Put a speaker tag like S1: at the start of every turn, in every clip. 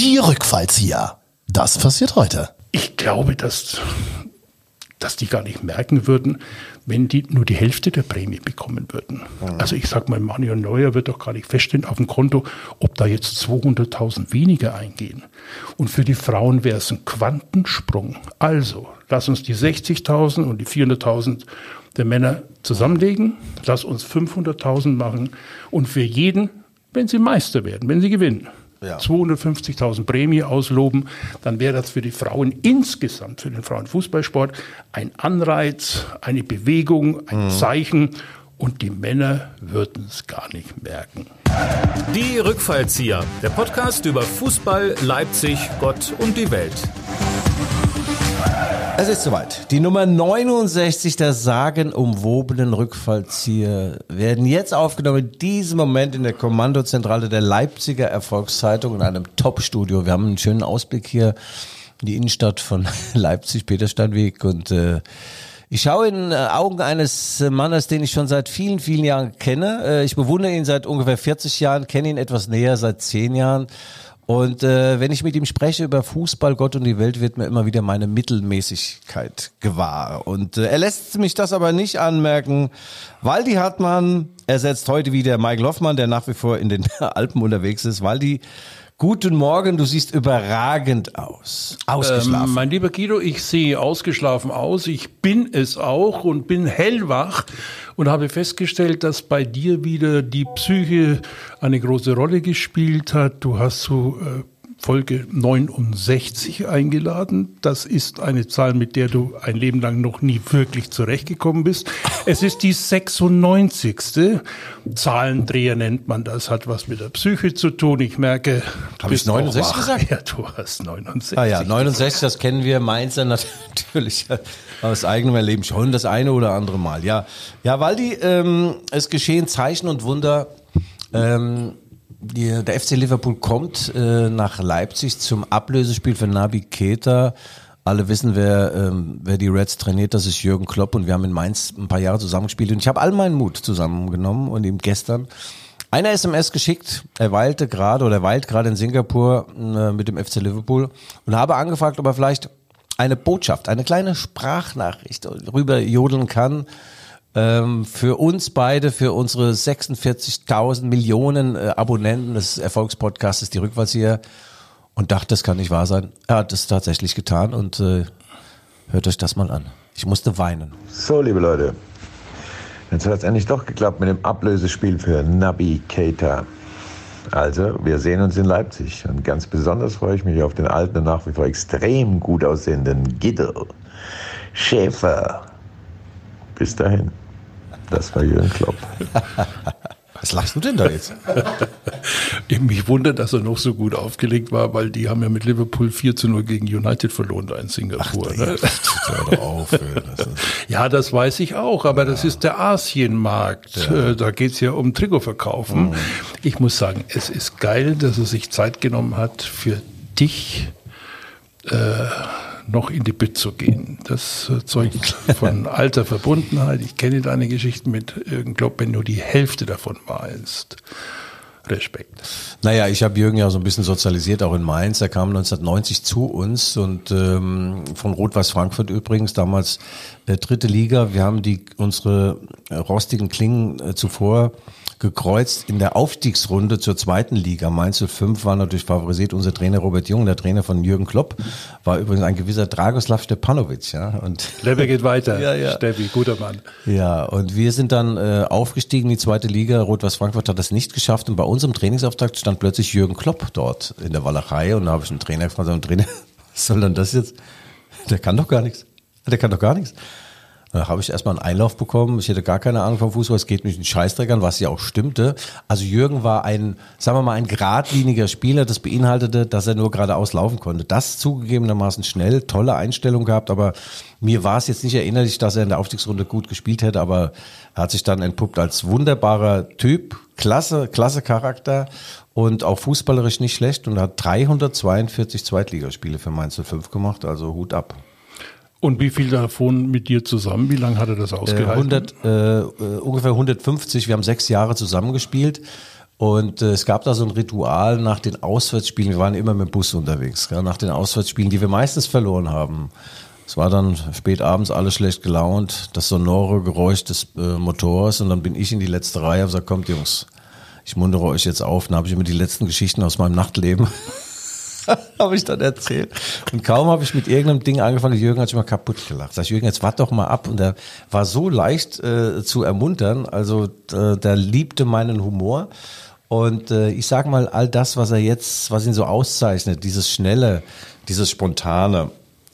S1: Die Rückfallzieher. Das passiert heute.
S2: Ich glaube, dass, dass die gar nicht merken würden, wenn die nur die Hälfte der Prämie bekommen würden. Also ich sag mal, Manuel Neuer wird doch gar nicht feststellen auf dem Konto, ob da jetzt 200.000 weniger eingehen. Und für die Frauen wäre es ein Quantensprung. Also, lass uns die 60.000 und die 400.000 der Männer zusammenlegen, lass uns 500.000 machen und für jeden, wenn sie Meister werden, wenn sie gewinnen,
S1: Ja.
S2: 250.000 Prämie ausloben, dann wäre das für die Frauen insgesamt, für den Frauenfußballsport, ein Anreiz, eine Bewegung, ein Zeichen und die Männer würden es gar nicht merken.
S3: Die Rückfallzieher, der Podcast über Fußball, Leipzig, Gott und die Welt.
S4: Es ist soweit. Die Nummer 69 der sagenumwobenen Rückfallzieher werden jetzt aufgenommen in diesem Moment in der Kommandozentrale der Leipziger Erfolgszeitung in einem Top-Studio. Wir haben einen schönen Ausblick hier in die Innenstadt von Leipzig, Petersteinweg und äh, ich schaue in äh, Augen eines Mannes, den ich schon seit vielen, vielen Jahren kenne. Äh, Ich bewundere ihn seit ungefähr 40 Jahren, kenne ihn etwas näher seit 10 Jahren. Und äh, wenn ich mit ihm spreche über Fußball, Gott und die Welt, wird mir immer wieder meine Mittelmäßigkeit gewahr. Und äh, er lässt mich das aber nicht anmerken. Waldi Hartmann ersetzt heute wieder Michael Hoffmann, der nach wie vor in den Alpen unterwegs ist. Waldi, guten Morgen, du siehst überragend aus. Ausgeschlafen.
S2: Ähm, mein lieber Guido, ich sehe ausgeschlafen aus. Ich bin es auch und bin hellwach und habe festgestellt, dass bei dir wieder die Psyche eine große Rolle gespielt hat. Du hast so äh, Folge 69 eingeladen. Das ist eine Zahl, mit der du ein Leben lang noch nie wirklich zurechtgekommen bist. Es ist die 96. Zahlendreher nennt man das, hat was mit der Psyche zu tun. Ich merke, du
S4: Hab ich
S2: bist auch
S4: 69
S2: wach.
S4: gesagt?
S2: Ja, du hast 69.
S4: Ah ja, 69, das kennen wir, Mainzer natürlich aus eigenem Erleben schon das eine oder andere Mal. Ja, ja Waldi, ähm, es geschehen Zeichen und Wunder. Ähm, die, der FC Liverpool kommt äh, nach Leipzig zum Ablösespiel für Nabi Keita. Alle wissen, wer, ähm, wer die Reds trainiert, das ist Jürgen Klopp und wir haben in Mainz ein paar Jahre zusammengespielt und ich habe all meinen Mut zusammengenommen und ihm gestern eine SMS geschickt. Er weilte gerade oder er weilt gerade in Singapur äh, mit dem FC Liverpool und habe angefragt, ob er vielleicht eine Botschaft, eine kleine Sprachnachricht rüber jodeln kann ähm, für uns beide, für unsere 46.000 Millionen äh, Abonnenten des Erfolgspodcasts Die Rückwärtshieher und dachte, das kann nicht wahr sein. Er hat es tatsächlich getan und äh, hört euch das mal an. Ich musste weinen.
S5: So, liebe Leute, jetzt hat es endlich doch geklappt mit dem Ablösespiel für Nabi Keita. Also, wir sehen uns in Leipzig und ganz besonders freue ich mich auf den alten und nach wie vor extrem gut aussehenden Guido Schäfer. Bis dahin. Das war Jürgen Klopp.
S4: Was lachst du denn da jetzt?
S2: Mich wundert, dass er noch so gut aufgelegt war, weil die haben ja mit Liverpool 4 zu 0 gegen United verloren da in Singapur. ne?
S4: Auf. Das ist-
S2: Ja, das weiß ich auch, aber das ist der Asienmarkt. Äh, Da geht's ja um Trikotverkaufen. Ich muss sagen, es ist geil, dass er sich Zeit genommen hat, für dich äh, noch in die Bütt zu gehen. Das äh, zeugt von alter Verbundenheit. Ich kenne deine Geschichten mit Jürgen Klopp, wenn nur die Hälfte davon weißt. Respekt.
S4: Naja, ich habe Jürgen ja so ein bisschen sozialisiert, auch in Mainz. Er kam 1990 zu uns und ähm, von Rot-Weiß Frankfurt übrigens, damals äh, dritte Liga. Wir haben die unsere äh, rostigen Klingen äh, zuvor gekreuzt in der Aufstiegsrunde zur zweiten Liga. Mainz 05 war natürlich favorisiert. Unser Trainer Robert Jung, der Trainer von Jürgen Klopp, war übrigens ein gewisser Dragoslav Stepanovic. Ja, und
S2: geht weiter.
S4: Ja, ja.
S2: Steffi, guter Mann.
S4: ja, und wir sind dann äh, aufgestiegen in die zweite Liga. Rot-Weiß Frankfurt hat das nicht geschafft. Und bei unserem Trainingsauftakt stand plötzlich Jürgen Klopp dort in der Walachei. Und da habe ich einen Trainer gefragt, mal, Trainer, was soll denn das jetzt? Der kann doch gar nichts. Der kann doch gar nichts. Da habe ich erstmal einen Einlauf bekommen. Ich hatte gar keine Ahnung vom Fußball. Es geht mich einen Scheißdreck an, was ja auch stimmte. Also Jürgen war ein, sagen wir mal, ein geradliniger Spieler. Das beinhaltete, dass er nur geradeaus laufen konnte. Das zugegebenermaßen schnell, tolle Einstellung gehabt. Aber mir war es jetzt nicht erinnerlich, dass er in der Aufstiegsrunde gut gespielt hätte. Aber er hat sich dann entpuppt als wunderbarer Typ. Klasse, klasse Charakter. Und auch fußballerisch nicht schlecht. Und hat 342 Zweitligaspiele für Mainz 05 gemacht. Also Hut ab.
S2: Und wie viel davon mit dir zusammen? Wie lange hat er das
S4: Äh,
S2: ausgehalten?
S4: 100, äh, äh, ungefähr 150. Wir haben sechs Jahre zusammengespielt. Und äh, es gab da so ein Ritual nach den Auswärtsspielen. Wir waren immer mit dem Bus unterwegs, gell, nach den Auswärtsspielen, die wir meistens verloren haben. Es war dann spät abends alle schlecht gelaunt, das sonore Geräusch des äh, Motors und dann bin ich in die letzte Reihe und gesagt, kommt Jungs, ich muntere euch jetzt auf. Dann habe ich immer die letzten Geschichten aus meinem Nachtleben habe ich dann erzählt. Und kaum habe ich mit irgendeinem Ding angefangen, Jürgen hat sich mal kaputt gelacht. Sag ich, Jürgen, jetzt wart doch mal ab. Und er war so leicht äh, zu ermuntern. Also äh, der liebte meinen Humor. Und äh, ich sage mal, all das, was er jetzt, was ihn so auszeichnet, dieses Schnelle, dieses Spontane,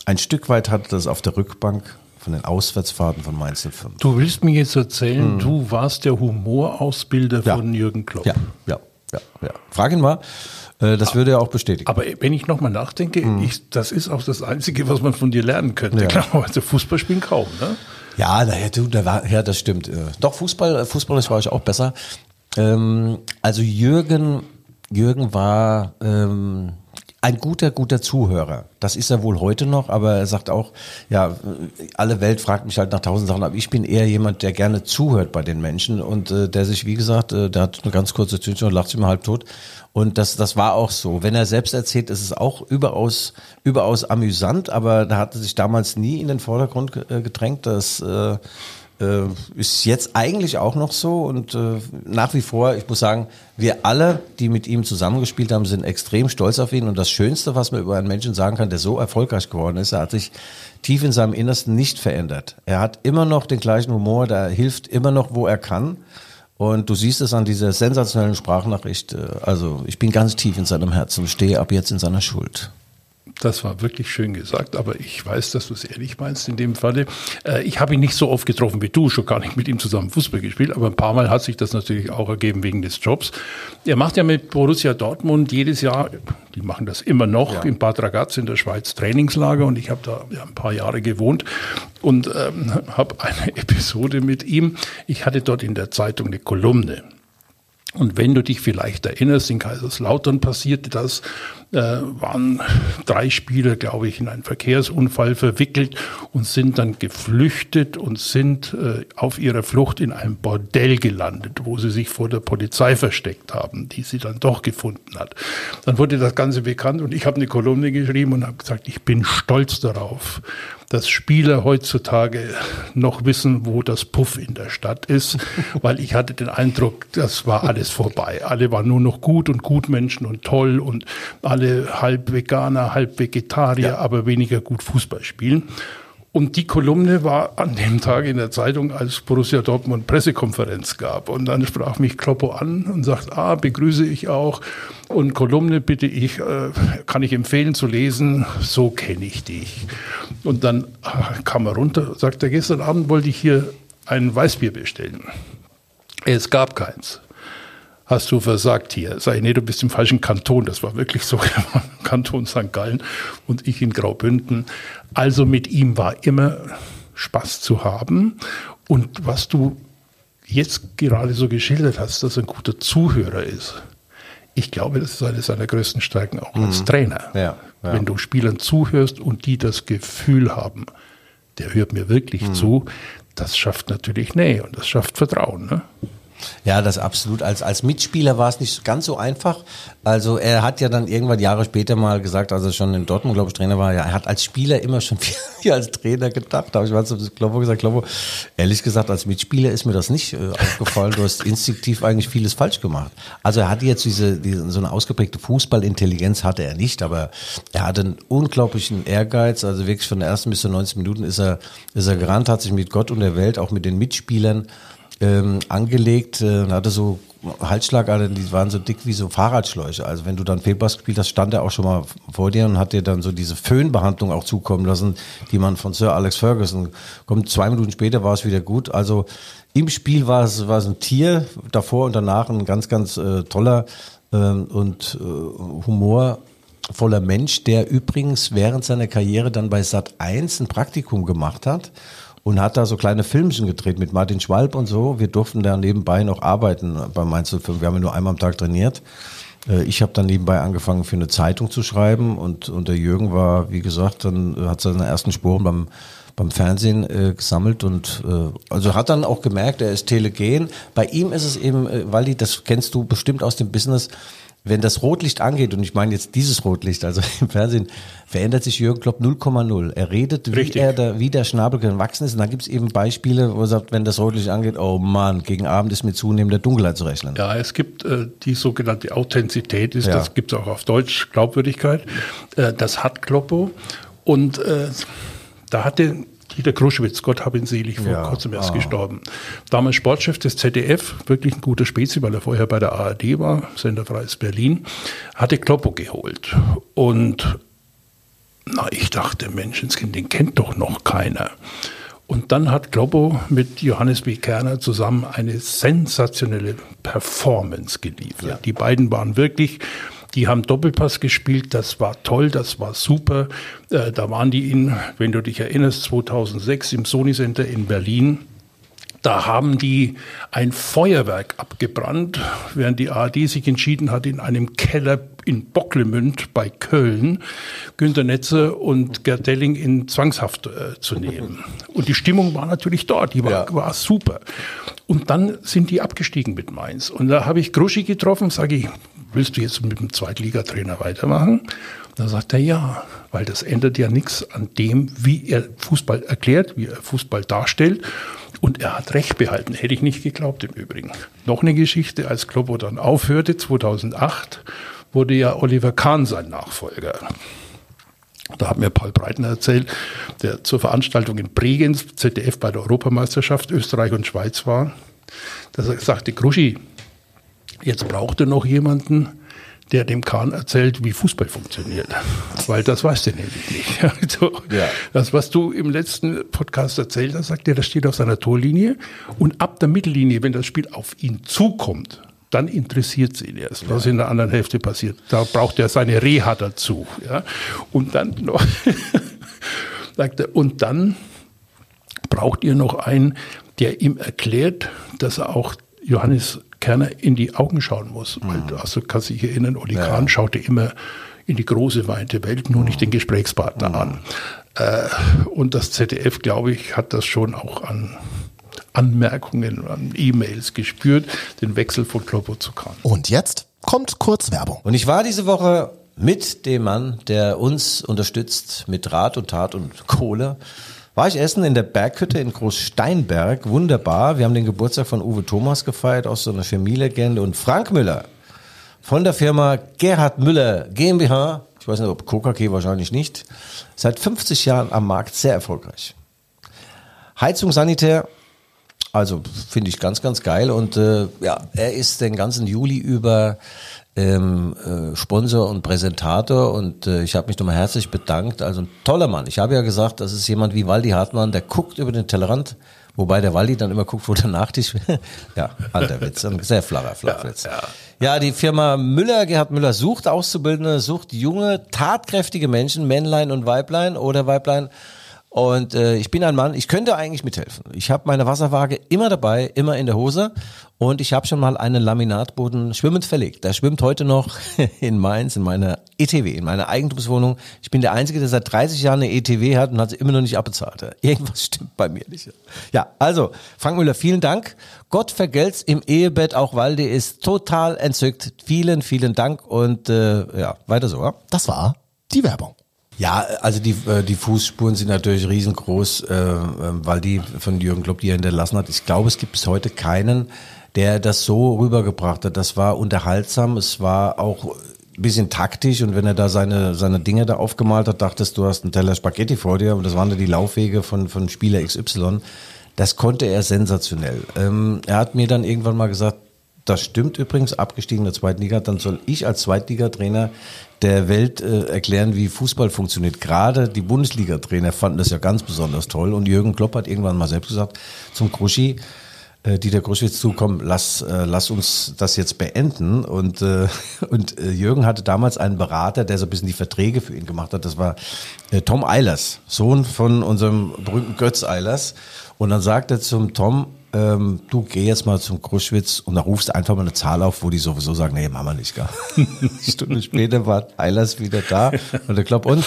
S4: ein Stück weit hat das auf der Rückbank von den Auswärtsfahrten von Mainz 05.
S2: Du willst mir jetzt erzählen, du warst der Humorausbilder
S4: Ja.
S2: von Jürgen Klopp.
S4: Ja, ja, ja, ja. Frag ihn mal. Äh, das würde er auch bestätigen.
S2: Aber wenn ich nochmal nachdenke, ich, das ist auch das Einzige, was man von dir lernen könnte.
S4: Ja.
S2: Klar, also Fußball spielen kaum, ne?
S4: Ja, naja, du, da war, ja, das stimmt. Äh, Doch, Fußball, fußballisch war ich auch besser. Ähm, also Jürgen, Jürgen war ähm, ein guter, guter Zuhörer. Das ist er wohl heute noch, aber er sagt auch, ja, alle Welt fragt mich halt nach tausend Sachen, aber ich bin eher jemand, der gerne zuhört bei den Menschen und äh, der sich, wie gesagt, äh, der hat eine ganz kurze Tüte und lacht sich mal halb tot. Und das, das war auch so. Wenn er selbst erzählt, ist es auch überaus, überaus amüsant, aber da hatte sich damals nie in den Vordergrund äh, gedrängt. Das äh, äh, ist jetzt eigentlich auch noch so und äh, nach wie vor, ich muss sagen, wir alle, die mit ihm zusammengespielt haben, sind extrem stolz auf ihn und das Schönste, was man über einen Menschen sagen kann, der so erfolgreich geworden ist, er hat sich tief in seinem Innersten nicht verändert. Er hat immer noch den gleichen Humor, der hilft immer noch, wo er kann. Und du siehst es an dieser sensationellen Sprachnachricht. äh, Also ich bin ganz tief in seinem Herzen, stehe ab jetzt in seiner Schuld.
S2: Das war wirklich schön gesagt, aber ich weiß, dass du es ehrlich meinst in dem Falle. Äh, ich habe ihn nicht so oft getroffen wie du, schon gar nicht mit ihm zusammen Fußball gespielt, aber ein paar Mal hat sich das natürlich auch ergeben wegen des Jobs. Er macht ja mit Borussia Dortmund jedes Jahr, die machen das immer noch, in Bad Ragaz in der Schweiz Trainingslager und ich habe da ja, ein paar Jahre gewohnt und ähm, habe eine Episode mit ihm. Ich hatte dort in der Zeitung eine Kolumne. Und wenn du dich vielleicht erinnerst, in Kaiserslautern passierte das, äh, waren drei Spieler, glaube ich, in einen Verkehrsunfall verwickelt und sind dann geflüchtet und sind äh, auf ihrer Flucht in einem Bordell gelandet, wo sie sich vor der Polizei versteckt haben, die sie dann doch gefunden hat. Dann wurde das Ganze bekannt und ich habe eine Kolumne geschrieben und habe gesagt, ich bin stolz darauf, dass Spieler heutzutage noch wissen, wo das Puff in der Stadt ist, weil ich hatte den Eindruck, das war alles vorbei. Alle waren nur noch gut und Gutmenschen und toll und alle halb Veganer, halb Vegetarier, aber weniger gut Fußball spielen. Und die Kolumne war an dem Tag in der Zeitung, als Borussia Dortmund Pressekonferenz gab. Und dann sprach mich Kloppo an und sagt, ah, begrüße ich auch. Und Kolumne bitte ich, äh, kann ich empfehlen zu lesen, so kenne ich dich. Und dann äh, kam er runter, sagt er, gestern Abend wollte ich hier ein Weißbier bestellen. Es gab keins. Hast du versagt hier? Sag ich, nee, du bist im falschen Kanton. Das war wirklich so, Kanton St. Gallen und ich in Graubünden. Also mit ihm war immer Spaß zu haben. Und was du jetzt gerade so geschildert hast, dass er ein guter Zuhörer ist, ich glaube, das ist eine seiner größten Stärken auch als Trainer.
S4: Ja, ja.
S2: Wenn du Spielern zuhörst und die das Gefühl haben, der hört mir wirklich zu, das schafft natürlich Nähe und das schafft Vertrauen. Ne?
S4: Ja, das absolut. Als, als Mitspieler war es nicht ganz so einfach. Also er hat ja dann irgendwann Jahre später mal gesagt, als er schon in Dortmund, glaube ich, Trainer war, ja, er hat als Spieler immer schon viel, als Trainer gedacht. Da habe ich mal zu Kloppo gesagt, Kloppo, ehrlich gesagt, als Mitspieler ist mir das nicht äh, aufgefallen. Du hast instinktiv eigentlich vieles falsch gemacht. Also er hatte jetzt diese, diese so eine ausgeprägte Fußballintelligenz hatte er nicht, aber er hatte einen unglaublichen Ehrgeiz. Also wirklich von der ersten bis zur 90 Minuten ist er, ist er gerannt, hat sich mit Gott und der Welt, auch mit den Mitspielern ähm, angelegt äh, und hatte so Halsschlagadern, die waren so dick wie so Fahrradschläuche. Also wenn du dann Fehlpass gespielt hast, stand er auch schon mal vor dir und hat dir dann so diese Föhnbehandlung auch zukommen lassen, die man von Sir Alex Ferguson kommt. Zwei Minuten später war es wieder gut. Also im Spiel war es, war es ein Tier, davor und danach ein ganz, ganz äh, toller ähm, und äh, humorvoller Mensch, der übrigens während seiner Karriere dann bei Sat 1 ein Praktikum gemacht hat und hat da so kleine Filmchen gedreht mit Martin Schwalb und so. Wir durften da nebenbei noch arbeiten bei Mainz 05. Wir haben ja nur einmal am Tag trainiert. Äh, Ich habe dann nebenbei angefangen, für eine Zeitung zu schreiben und, und der Jürgen war, wie gesagt, dann hat seine ersten Spuren beim, beim Fernsehen äh, gesammelt und äh, also hat dann auch gemerkt, er ist telegen. Bei ihm ist es eben, äh, weil die, das kennst du bestimmt aus dem Business, wenn das Rotlicht angeht, und ich meine jetzt dieses Rotlicht, also im Fernsehen, verändert sich Jürgen Klopp 0,0. Er redet, wie, er da, wie der Schnabel gewachsen ist. Und dann gibt es eben Beispiele, wo er sagt, wenn das Rotlicht angeht, oh Mann, gegen Abend ist mit zunehmender Dunkelheit zu rechnen.
S2: Ja, es gibt äh, die sogenannte Authentizität, ist,
S4: Ja.
S2: das gibt es auch auf Deutsch, Glaubwürdigkeit. Äh, das hat Kloppo. Und äh, da hatte Dieter Kruschwitz, Gott hab ihn selig, vor
S4: Ja.
S2: kurzem erst
S4: Ah.
S2: gestorben. Damals Sportchef des ZDF, wirklich ein guter Spezi, weil er vorher bei der ARD war, Senderfreies Berlin, hatte Kloppo geholt. Und na, ich dachte, Menschenskind, den kennt doch noch keiner. Und dann hat Globo mit Johannes B. Kerner zusammen eine sensationelle Performance geliefert. Die beiden waren wirklich, die haben Doppelpass gespielt, das war toll, das war super. Äh, da waren die in, wenn du dich erinnerst, 2006 im Sony Center in Berlin. Da haben die ein Feuerwerk abgebrannt, während die ARD sich entschieden hat, in einem Keller in Bocklemünd bei Köln Günter Netze und Gerd Delling in Zwangshaft äh, zu nehmen. Und die Stimmung war natürlich dort, die war,
S4: Ja.
S2: war super. Und dann sind die abgestiegen mit Mainz. Und da habe ich Gruschi getroffen, sage ich, willst du jetzt mit dem Zweitligatrainer weitermachen? Da sagt er ja, weil das ändert ja nichts an dem, wie er Fußball erklärt, wie er Fußball darstellt. Und er hat recht behalten, hätte ich nicht geglaubt im Übrigen. Noch eine Geschichte, als Kloppo dann aufhörte, 2008, wurde ja Oliver Kahn sein Nachfolger. Da hat mir Paul Breitner erzählt, der zur Veranstaltung in Bregenz, ZDF bei der Europameisterschaft Österreich und Schweiz war, dass er sagte, Gruschi, jetzt braucht er noch jemanden, der dem Kahn erzählt, wie Fußball funktioniert. Weil das weiß der nämlich nicht. Also,
S4: Ja.
S2: Das, was du im letzten Podcast erzählt hast, sagt er, das steht auf seiner Torlinie. Und ab der Mittellinie, wenn das Spiel auf ihn zukommt, dann interessiert es ihn erst, was in der anderen Hälfte passiert. Da braucht er seine Reha dazu. Ja? Und dann noch, sagt er, und dann braucht ihr noch einen, der ihm erklärt, dass er auch Johannes Kerner in die Augen schauen muss. Weil, also kannst du dich erinnern, Oli Kahn schaute immer in die große, weite Welt, nur nicht den Gesprächspartner an. Äh, und das ZDF, glaube ich, hat das schon auch an Anmerkungen, an E-Mails gespürt, den Wechsel von Kloppo zu Kahn.
S1: Und jetzt kommt kurz Werbung.
S4: Und ich war diese Woche mit dem Mann, der uns unterstützt mit Rat und Tat und Kohle. War ich essen in der Berghütte in Großsteinberg. Wunderbar. Wir haben den Geburtstag von Uwe Thomas gefeiert, auch so eine Chemielegende. Und Frank Müller von der Firma Gerhard Müller GmbH. Ich weiß nicht, ob Coca-Cola wahrscheinlich nicht. Seit 50 Jahren am Markt sehr erfolgreich. Heizung Sanitär, also finde ich ganz, ganz geil. Und äh, ja, er ist den ganzen Juli über ähm, äh, Sponsor und Präsentator und äh, ich habe mich nochmal herzlich bedankt. Also ein toller Mann. Ich habe ja gesagt, das ist jemand wie Waldi Hartmann, der guckt über den Tellerrand, wobei der Waldi dann immer guckt, wo der Nachtisch. ja, alter Witz, ein sehr flacher Flachwitz. Ja, ja, die Firma Müller, Gerhard Müller sucht Auszubildende, sucht junge, tatkräftige Menschen, Männlein und Weiblein oder Weiblein. Und äh, ich bin ein Mann, ich könnte eigentlich mithelfen. Ich habe meine Wasserwaage immer dabei, immer in der Hose. Und ich habe schon mal einen Laminatboden schwimmend verlegt. Der schwimmt heute noch in Mainz, in meiner ETW, in meiner Eigentumswohnung. Ich bin der Einzige, der seit 30 Jahren eine ETW hat und hat sie immer noch nicht abbezahlt. Irgendwas stimmt bei mir nicht. Ja, also, Frank Müller, vielen Dank. Gott vergelt's im Ehebett, auch Walde ist total entzückt. Vielen, vielen Dank und äh, ja, weiter so. Ja?
S1: Das war die Werbung.
S4: Ja, also die, äh, die Fußspuren sind natürlich riesengroß, äh, äh, weil die von Jürgen Klopp, die er hinterlassen hat. Ich glaube, es gibt bis heute keinen, der das so rübergebracht hat. Das war unterhaltsam, es war auch ein bisschen taktisch und wenn er da seine, seine Dinge da aufgemalt hat, dachtest du, hast einen Teller Spaghetti vor dir und das waren dann die Laufwege von, von Spieler XY. Das konnte er sensationell. Ähm, er hat mir dann irgendwann mal gesagt, das stimmt übrigens, abgestiegen der zweiten Liga. Dann soll ich als Zweitligatrainer der Welt äh, erklären, wie Fußball funktioniert. Gerade die Bundesliga-Trainer fanden das ja ganz besonders toll. Und Jürgen Klopp hat irgendwann mal selbst gesagt zum Kruschi, äh, Dieter Kruschwitz zukommen, lass, äh, lass uns das jetzt beenden. Und, äh, und äh, Jürgen hatte damals einen Berater, der so ein bisschen die Verträge für ihn gemacht hat. Das war äh, Tom Eilers, Sohn von unserem berühmten Götz Eilers. Und dann sagt er zum Tom, ähm, du geh jetzt mal zum Kruschwitz und dann rufst einfach mal eine Zahl auf, wo die sowieso sagen, nee, machen wir nicht, gar. Stunde später war Eilers wieder da und der Klopp und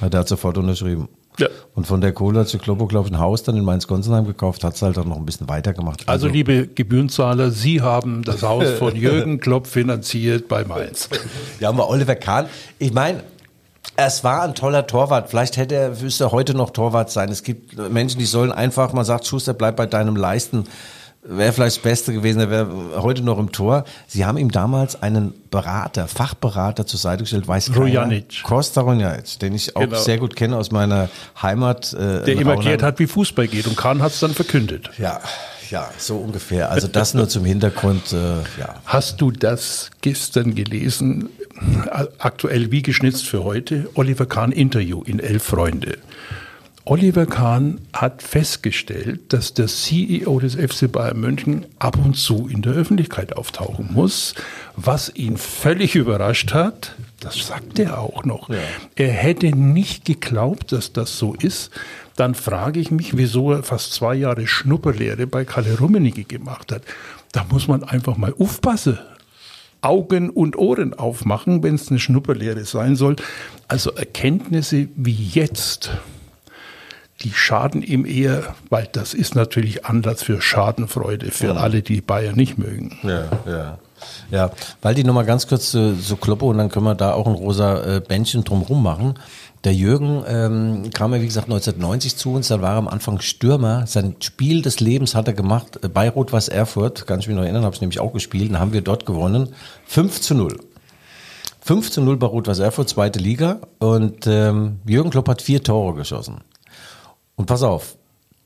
S4: ja, der hat sofort unterschrieben.
S2: Ja.
S4: Und von der Kohle hat sich Kloppo, glaube ich, ein Haus dann in Mainz-Gonsenheim gekauft, hat es halt dann noch ein bisschen weitergemacht.
S2: Also, liebe Gebührenzahler, Sie haben das Haus von Jürgen Klopp finanziert bei Mainz.
S4: Ja, aber Oliver Kahn, ich meine, es war ein toller Torwart. Vielleicht hätte er, müsste er heute noch Torwart sein. Es gibt Menschen, die sollen einfach, man sagt, Schuster, bleib bei deinem Leisten. Wäre vielleicht das Beste gewesen, er wäre heute noch im Tor. Sie haben ihm damals einen Berater, Fachberater zur Seite gestellt, weiß keiner.
S2: Rujanic.
S4: Costa Rujanic, den ich auch
S2: Genau.
S4: sehr gut kenne aus meiner Heimat. Äh,
S2: Der immer erklärt hat, wie Fußball geht. Und Kahn hat es dann verkündet.
S4: Ja, ja, so ungefähr. Also das nur zum Hintergrund, äh, ja.
S2: Hast du das gestern gelesen? Aktuell wie geschnitzt für heute? Oliver Kahn Interview in Elf Freunde. Oliver Kahn hat festgestellt, dass der CEO des FC Bayern München ab und zu in der Öffentlichkeit auftauchen muss, was ihn völlig überrascht hat. Das sagt er auch noch. Er hätte nicht geglaubt, dass das so ist. Dann frage ich mich, wieso er fast zwei Jahre Schnupperlehre bei Kalle Rummenigge gemacht hat. Da muss man einfach mal aufpassen. Augen und Ohren aufmachen, wenn es eine Schnupperlehre sein soll. Also Erkenntnisse wie jetzt, die schaden ihm eher, weil das ist natürlich Anlass für Schadenfreude für alle, die Bayern nicht mögen.
S4: Ja, ja. Ja, weil die nochmal ganz kurz zu, zu Kloppe und dann können wir da auch ein rosa äh, Bändchen drumrum machen. Der Jürgen ähm, kam ja, wie gesagt, 1990 zu uns, dann war er am Anfang Stürmer. Sein Spiel des Lebens hat er gemacht äh, bei Rot-Weiß Erfurt, kann ich mich noch erinnern, habe ich nämlich auch gespielt, dann haben wir dort gewonnen. 5 zu 0. 5 zu 0 bei Rot-Weiß Erfurt, zweite Liga. Und ähm, Jürgen Klopp hat vier Tore geschossen. Und pass auf,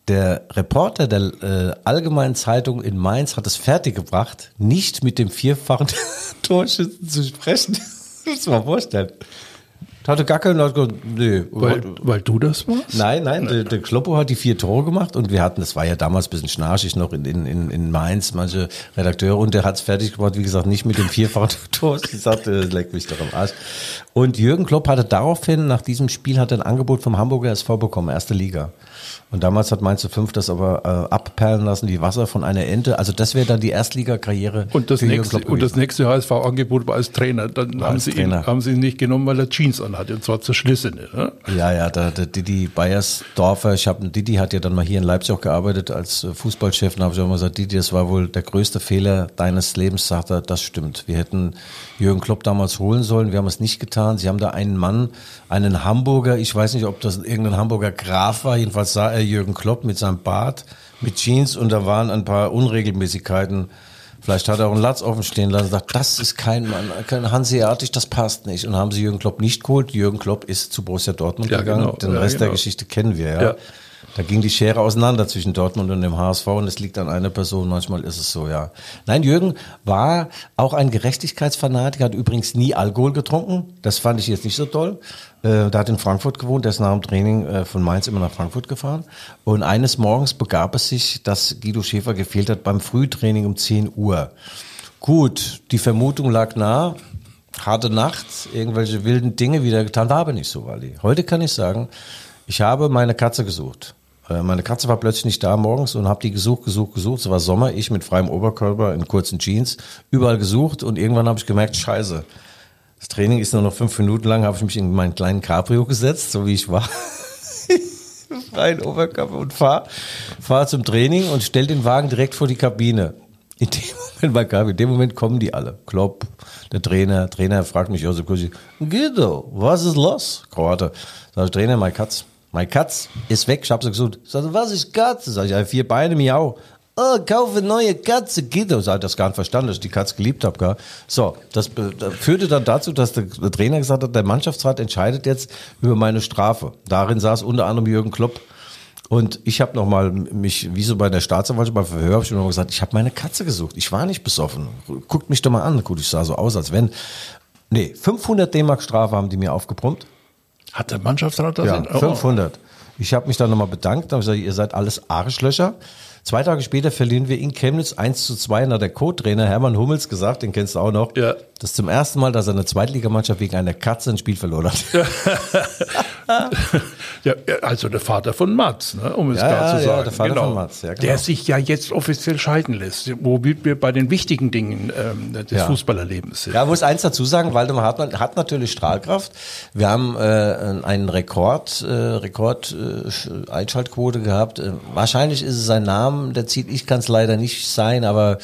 S4: der Reporter der äh, Allgemeinen Zeitung in Mainz hat es fertiggebracht, nicht mit dem vierfachen Torschützen zu sprechen. Das muss man vorstellen. Hatte gar keinen, hat gesagt, nee.
S2: Weil, weil du das warst?
S4: Nein, nein, der, der Kloppo hat die vier Tore gemacht und wir hatten, das war ja damals ein bisschen schnarchig noch in, in, in, in Mainz, manche Redakteure und der hat es fertig gemacht, wie gesagt, nicht mit dem vierfachen Tor. Ich sagte, das leckt mich doch am Arsch. Und Jürgen Klopp hatte daraufhin, nach diesem Spiel, hat er ein Angebot vom Hamburger SV bekommen, erste Liga. Und damals hat Mainz 5 das aber äh, abperlen lassen, wie Wasser von einer Ente. Also das wäre dann die Erstliga-Karriere
S2: Und das, nächste, und das nächste HSV-Angebot war als Trainer. Dann haben
S4: als
S2: sie, ihn,
S4: Trainer.
S2: haben sie ihn nicht genommen, weil er Jeans anhatte, und zwar zerschlissene. Ne?
S4: Ja, ja, der, der Didi Bayersdorfer, ich habe Didi hat ja dann mal hier in Leipzig auch gearbeitet als äh, Fußballchef und habe ich auch mal gesagt, Didi, das war wohl der größte Fehler deines Lebens, sagt er, das stimmt. Wir hätten Jürgen Klopp damals holen sollen, wir haben es nicht getan. Sie haben da einen Mann, einen Hamburger, ich weiß nicht, ob das irgendein Hamburger Graf war, jedenfalls sah er Jürgen Klopp mit seinem Bart, mit Jeans und da waren ein paar Unregelmäßigkeiten. Vielleicht hat er auch einen Latz offen stehen lassen und sagt, das ist kein Mann, kein Hanseatisch, das passt nicht. Und haben sie Jürgen Klopp nicht geholt. Jürgen Klopp ist zu Borussia Dortmund
S2: Ja,
S4: gegangen.
S2: genau.
S4: Den
S2: Ja,
S4: Rest der
S2: genau.
S4: Geschichte kennen wir, ja.
S2: Ja.
S4: Da ging die Schere auseinander zwischen Dortmund und dem HSV und es liegt an einer Person. Manchmal ist es so, ja. Nein, Jürgen war auch ein Gerechtigkeitsfanatiker, hat übrigens nie Alkohol getrunken. Das fand ich jetzt nicht so toll. Äh, der hat in Frankfurt gewohnt, der ist nach dem Training äh, von Mainz immer nach Frankfurt gefahren. Und eines Morgens begab es sich, dass Guido Schäfer gefehlt hat beim Frühtraining um 10 Uhr. Gut, die Vermutung lag nah. Harte Nacht, irgendwelche wilden Dinge wieder getan, war aber nicht so, Wally. Heute kann ich sagen, ich habe meine Katze gesucht. Äh, Meine Katze war plötzlich nicht da morgens und habe die gesucht, gesucht, gesucht. Es war Sommer, ich mit freiem Oberkörper in kurzen Jeans, überall gesucht und irgendwann habe ich gemerkt, scheiße, das Training ist nur noch fünf Minuten lang, habe ich mich in meinen kleinen Cabrio gesetzt, so wie ich war. freien Oberkörper und fahr, fahr zum Training und stell den Wagen direkt vor die Kabine. In dem Moment, in dem Moment kommen die alle. Klopp, der Trainer, Trainer fragt mich also kurz, Guido, was ist los? Kroate. Sag ich, Trainer, mein Katz. Mein Katz ist weg. Ich hab so gesagt, sag, ich, was ist Katze? Sag ich, vier Beine, miau. Oh, kaufe neue Katze, Guido. Sag ich, das gar nicht verstanden, dass ich die Katze geliebt habe. Gell? So, das das führte dann dazu, dass der, Trainer gesagt hat, der Mannschaftsrat entscheidet jetzt über meine Strafe. Darin saß unter anderem Jürgen Klopp. Und ich habe nochmal mich, wie so bei der Staatsanwaltschaft beim Verhör, habe ich noch mal gesagt, ich habe meine Katze gesucht. Ich war nicht besoffen. Guckt mich doch mal an. Gut, ich sah so aus, als wenn. Nee, 500 D-Mark Strafe haben die mir aufgebrummt.
S2: Hat der Mannschaftsrat das?
S4: Ja,
S2: in- oh,
S4: 500. Ich habe mich dann nochmal bedankt, habe gesagt, ihr seid alles Arschlöcher. Zwei Tage später verlieren wir in Chemnitz 1 zu 2. Und hat der Co-Trainer Hermann Hummels gesagt, den kennst du auch noch.
S2: Ja.
S4: Das ist zum ersten Mal, dass eine Zweitligamannschaft wegen einer Katze ein Spiel verloren hat.
S2: Ja, also der Vater von Mats, ne, um es
S4: Ja,
S2: klar zu
S4: ja,
S2: sagen.
S4: der Vater von Mats, ja, genau.
S2: Der sich ja jetzt offiziell scheiden lässt, womit wir bei den wichtigen Dingen ähm, des
S4: Ja.
S2: Fußballerlebens sind.
S4: Ja, muss eins dazu sagen, Waldemar Hartmann hat natürlich Strahlkraft. Wir haben äh, einen Rekord, äh, Rekord äh, Einschaltquote gehabt. Äh, wahrscheinlich ist es sein Name, der zieht, ich kann es leider nicht sein, aber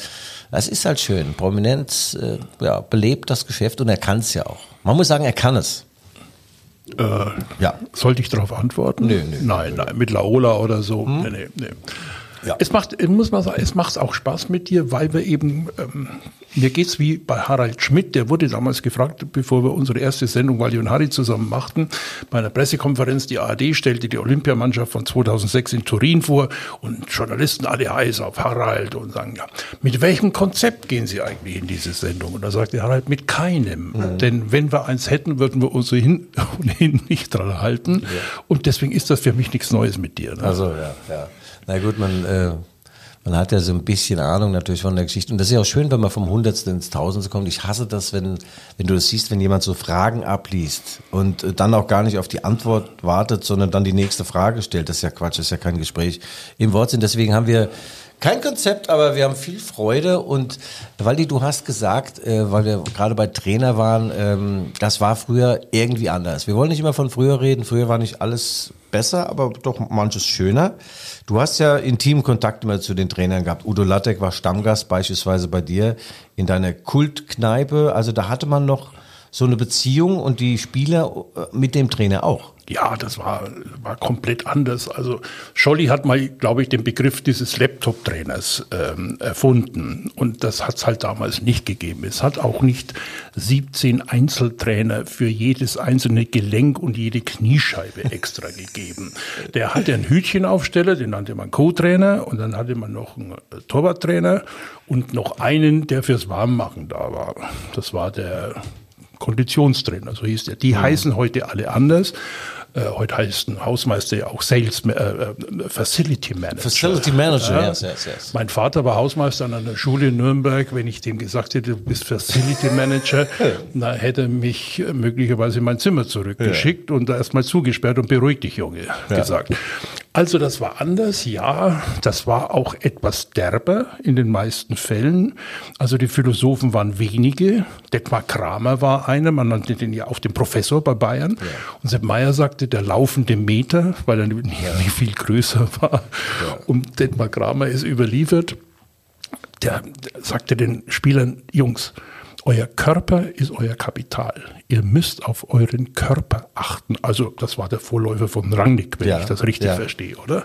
S4: es ist halt schön. Prominenz äh, ja, belebt das Geschäft und er kann es ja auch. Man muss sagen, er kann es.
S2: Äh,
S4: Ja.
S2: Sollte ich darauf antworten?
S4: Nö, nö.
S2: Nein, nein, mit Laola oder so.
S4: Hm?
S2: Nee, nee, nee.
S4: Ja.
S2: Es macht, muss mal sagen, es macht auch Spaß mit dir, weil wir eben, ähm, mir geht's wie bei Harald Schmidt, der wurde damals gefragt, bevor wir unsere erste Sendung Wally und Harry zusammen machten, bei einer Pressekonferenz, die ARD stellte die Olympiamannschaft von 2006 in Turin vor und Journalisten alle heiß auf Harald und sagen, ja, mit welchem Konzept gehen Sie eigentlich in diese Sendung? Und da sagte Harald, mit keinem. Denn wenn wir eins hätten, würden wir uns ohnehin, ohnehin nicht dran halten. Und deswegen ist das für mich nichts Neues mit dir. Ne?
S4: Also ja, ja. Na gut, man, äh, man hat ja so ein bisschen Ahnung natürlich von der Geschichte. Und das ist ja auch schön, wenn man vom Hundertsten ins Tausendste kommt. Ich hasse das, wenn, wenn du das siehst, wenn jemand so Fragen abliest und äh, dann auch gar nicht auf die Antwort wartet, sondern dann die nächste Frage stellt. Das ist ja Quatsch, das ist ja kein Gespräch im Wortsinn. Deswegen haben wir kein Konzept, aber wir haben viel Freude und Waldi, du hast gesagt, äh, weil wir gerade bei Trainer waren, ähm, das war früher irgendwie anders. Wir wollen nicht immer von früher reden. Früher war nicht alles besser, aber doch manches schöner. Du hast ja intimen Kontakt immer zu den Trainern gehabt. Udo Lattek war Stammgast beispielsweise bei dir in deiner Kultkneipe. Also da hatte man noch so eine Beziehung und die Spieler äh, mit dem Trainer auch.
S2: Ja, das war, war komplett anders. Also Scholli hat mal, glaube ich, den Begriff dieses Laptop-Trainers ähm, erfunden. Und das hat es halt damals nicht gegeben. Es hat auch nicht 17 Einzeltrainer für jedes einzelne Gelenk und jede Kniescheibe extra gegeben. Der hatte einen Hütchenaufsteller, den nannte man Co-Trainer. Und dann hatte man noch einen äh, Torwarttrainer und noch einen, der fürs Warmmachen da war. Das war der Konditionstrainer, so hieß der. Die heißen heute alle anders. Äh, heute heißt ein Hausmeister ja auch Sales äh, äh, Facility Manager.
S4: Facility Manager,
S2: Ja.
S4: yes, yes, yes.
S2: Mein Vater war Hausmeister an einer Schule in Nürnberg. Wenn ich dem gesagt hätte, du bist Facility Manager, dann hätte er mich äh, möglicherweise in mein Zimmer zurückgeschickt und da erstmal zugesperrt und beruhig dich, Junge, gesagt. Also das war anders, ja. Das war auch etwas derber in den meisten Fällen. Also die Philosophen waren wenige. Detmar Kramer war einer, man nannte den ja auch den Professor bei Bayern. Und Sepp Meyer sagte, der laufende Meter, weil er nicht, viel größer war. Und Detmar Kramer ist überliefert. Der sagte den Spielern, Jungs, euer Körper ist euer Kapital. Ihr müsst auf euren Körper achten. Also das war der Vorläufer von Rangnick, wenn
S4: Ja,
S2: ich das richtig
S4: ja.
S2: verstehe, oder?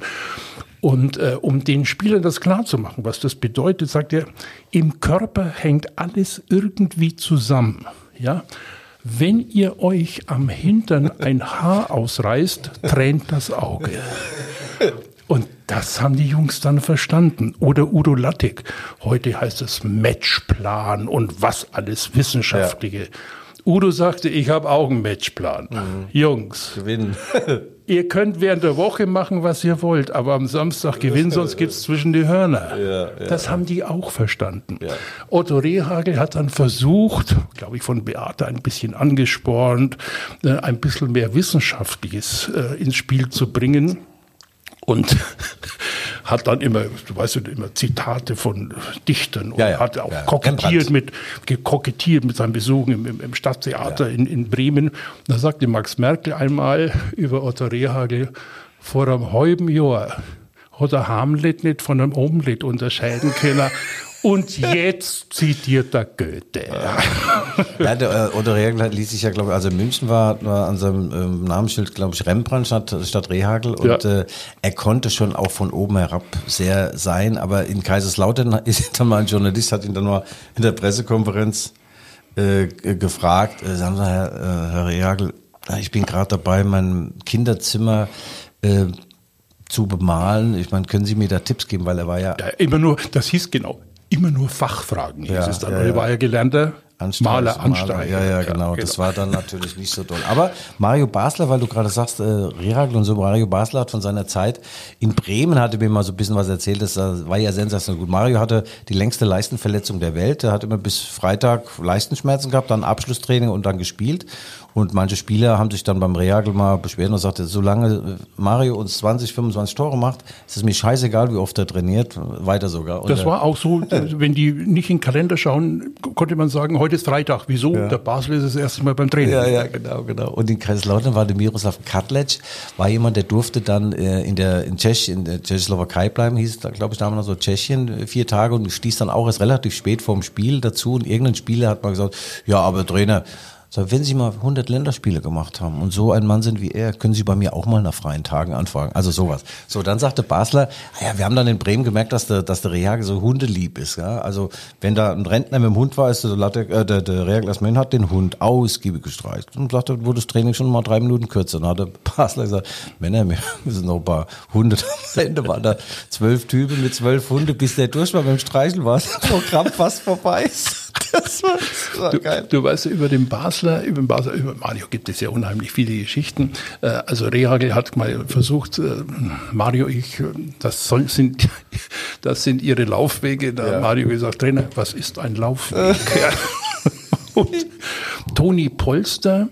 S2: Und äh, um den Spielern das klarzumachen, was das bedeutet, sagt er, im Körper hängt alles irgendwie zusammen. Ja? Wenn ihr euch am Hintern ein Haar ausreißt, tränt das Auge. Und das haben die Jungs dann verstanden. Oder Udo Lattek. Heute heißt es Matchplan und was alles Wissenschaftliche. Udo sagte, ich habe auch einen Matchplan. Jungs,
S4: Gewinnen.
S2: ihr könnt während der Woche machen, was ihr wollt, aber am Samstag gewinnen, sonst gibt's zwischen die Hörner. Das haben die auch verstanden. Otto Rehagel hat dann versucht, glaube ich von Beate ein bisschen angespornt, äh, ein bisschen mehr Wissenschaftliches äh, ins Spiel zu bringen und hat dann immer, du weißt ja, immer Zitate von Dichtern und
S4: Ja, ja,
S2: hat auch
S4: ja,
S2: kokettiert mit, gekokettiert mit seinen Besuchen im, im, im Stadttheater in, in Bremen. Da sagte Max Merkel einmal über Otto Rehagel, vor einem halben Jahr hat er Hamlet nicht von einem Omelett unterscheiden können. Und jetzt zitiert er Goethe.
S4: Ja, der äh, Otto Rehagel ließ sich ja, glaube ich, also in München war, war an seinem ähm, Namensschild, glaube ich, Rembrandt statt, statt Rehagel. Und
S2: Ja.
S4: äh, er konnte schon auch von oben herab sehr sein. Aber in Kaiserslautern ist dann mal ein Journalist, hat ihn dann mal in der Pressekonferenz äh, gefragt, äh, sagen Sie, Herr, äh, Herr Rehagel, ich bin gerade dabei, mein Kinderzimmer äh, zu bemalen. Ich meine, können Sie mir da Tipps geben, weil er war ja
S2: Ja, immer nur, das hieß genau, immer nur Fachfragen
S4: Ja,
S2: es dann.
S4: ja,
S2: er
S4: ja.
S2: war ja gelernter
S4: Anstreich,
S2: Maler, Anstreich.
S4: Ja, ja, genau. Das war dann natürlich nicht so toll. Aber Mario Basler, weil du gerade sagst, äh, Rehagel und so, Mario Basler hat von seiner Zeit in Bremen, hatte mir mal so ein bisschen was erzählt, das war ja sensationell gut. Mario hatte die längste Leistenverletzung der Welt. Er hat immer bis Freitag Leistenschmerzen gehabt, dann Abschlusstraining und dann gespielt. Und manche Spieler haben sich dann beim Rehagel mal beschwert und sagte, solange Mario uns 20, 25 Tore macht, ist es mir scheißegal, wie oft er trainiert, weiter sogar. Und
S2: Das war auch so, wenn die nicht in den Kalender schauen, konnte man sagen, heute ist Freitag. Wieso? Der Basel ist das erste Mal beim Training.
S4: Ja, ja, genau, genau. Und in Kaiserslautern war der Miroslav Katlec, war jemand, der durfte dann äh, in der in Tschechien, in der Tschechoslowakei bleiben, hieß es, glaube ich, damals noch so Tschechien, äh, vier Tage und stieß dann auch erst relativ spät vorm Spiel dazu. Und irgendein Spieler hat mal gesagt, ja, aber Trainer, so, wenn Sie mal 100 Länderspiele gemacht haben und so ein Mann sind wie er, können Sie bei mir auch mal nach freien Tagen anfragen. Also sowas. So, dann sagte Basler, ah ja, wir haben dann in Bremen gemerkt, dass der, dass der Reagel so hundelieb ist. Ja? Also wenn da ein Rentner mit dem Hund war, ist der, äh, der, der erstmal hin, hat den Hund ausgiebig gestreicht und sagte, wurde das Training schon mal drei Minuten kürzer. Dann hat der Basler gesagt, Männer, wir sind noch ein paar Hunde. Am Ende waren da zwölf Typen mit zwölf Hunde, bis der durch war beim Streicheln war das Programm fast vorbei ist. Das war, das war
S2: Du,
S4: geil.
S2: du weißt, über den Basler, über den Basler, über Mario gibt es ja unheimlich viele Geschichten. Äh, Also Rehagel hat mal versucht, äh, Mario, ich, äh, das soll, sind, das sind ihre Laufwege. Da hat Mario gesagt, Trainer, was ist ein Laufweg? Ja. Und Toni Polster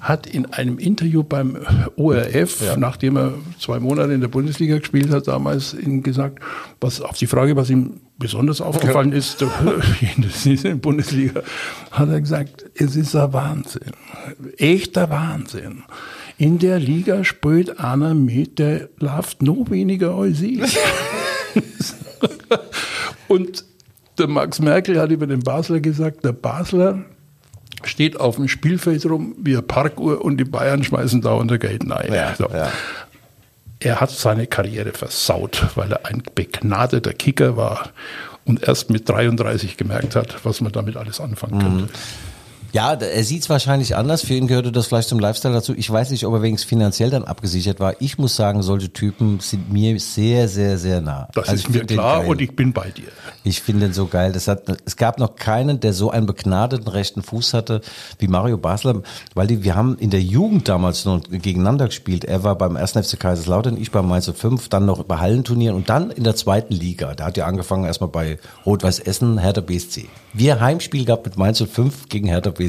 S2: hat in einem Interview beim ORF, nachdem er zwei Monate in der Bundesliga gespielt hat, damals gesagt, was auf die Frage, was ihm besonders aufgefallen ist, in der Bundesliga, hat er gesagt, es ist ein Wahnsinn, echter Wahnsinn. In der Liga spielt einer mit, der läuft noch weniger als ich. Und der Max Merkel hat über den Basler gesagt, der Basler steht auf dem Spielfeld rum wie eine Parkuhr und die Bayern schmeißen dauernd Geld rein.
S4: Ja,
S2: so.
S4: ja.
S2: Er hat seine Karriere versaut, weil er ein begnadeter Kicker war und erst mit 33 gemerkt hat, was man damit alles anfangen könnte.
S4: Ja, er sieht es wahrscheinlich anders. Für ihn gehörte das vielleicht zum Lifestyle dazu. Ich weiß nicht, ob er wenigstens finanziell dann abgesichert war. Ich muss sagen, solche Typen sind mir sehr, sehr, sehr nah.
S2: Das
S4: Also
S2: ist mir klar und ich bin bei dir.
S4: Ich finde den so geil. Das hat, es gab noch keinen, der so einen begnadeten rechten Fuß hatte wie Mario Basler, weil die, wir haben in der Jugend damals noch gegeneinander gespielt. Er war beim 1. FC Kaiserslautern, ich beim Mainz 5, dann noch bei Hallenturnieren und dann in der zweiten Liga. Da hat er angefangen erstmal bei Rot-Weiß Essen, Hertha BSC. Wir Heimspiel gehabt mit Mainz 5 gegen Hertha BSC.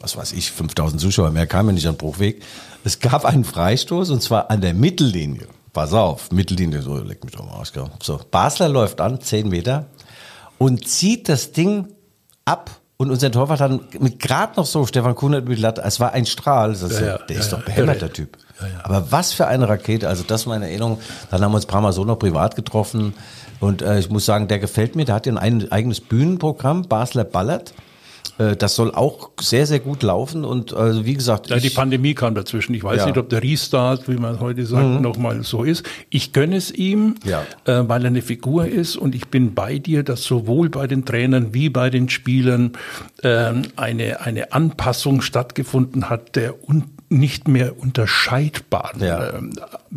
S4: Was weiß ich, 5000 Zuschauer, mehr kamen nicht an den Bruchweg. Es gab einen Freistoß und zwar an der Mittellinie. Pass auf, Mittellinie, so leck mich doch mal aus. gell. So, Basler läuft an, 10 Meter und zieht das Ding ab. Und unser Torwart hat mit gerade noch so, Stefan Kunert mit Latte, es war ein Strahl. Ist,
S2: Ja, ja,
S4: der
S2: ja,
S4: ist doch behämmert, der Typ. Aber was für eine Rakete, also das war meine Erinnerung. Dann haben wir uns ein paar Mal so noch privat getroffen. Und äh, ich muss sagen, der gefällt mir. Der hat ja ein, ein eigenes Bühnenprogramm, Basler Ballert. Äh, das soll auch sehr, sehr gut laufen. Und also wie gesagt,
S2: Ja, die Pandemie kam dazwischen. Ich weiß
S4: Ja. Mhm.
S2: nicht, ob der Restart, wie man heute sagt, noch mal so ist. Ich gönne es ihm,
S4: Ja.
S2: äh, weil er eine Figur ist und ich bin bei dir, dass sowohl bei den Trainern wie bei den Spielern ähm, eine, eine Anpassung stattgefunden hat, der un nicht mehr unterscheidbar.
S4: Ja.
S2: Ähm,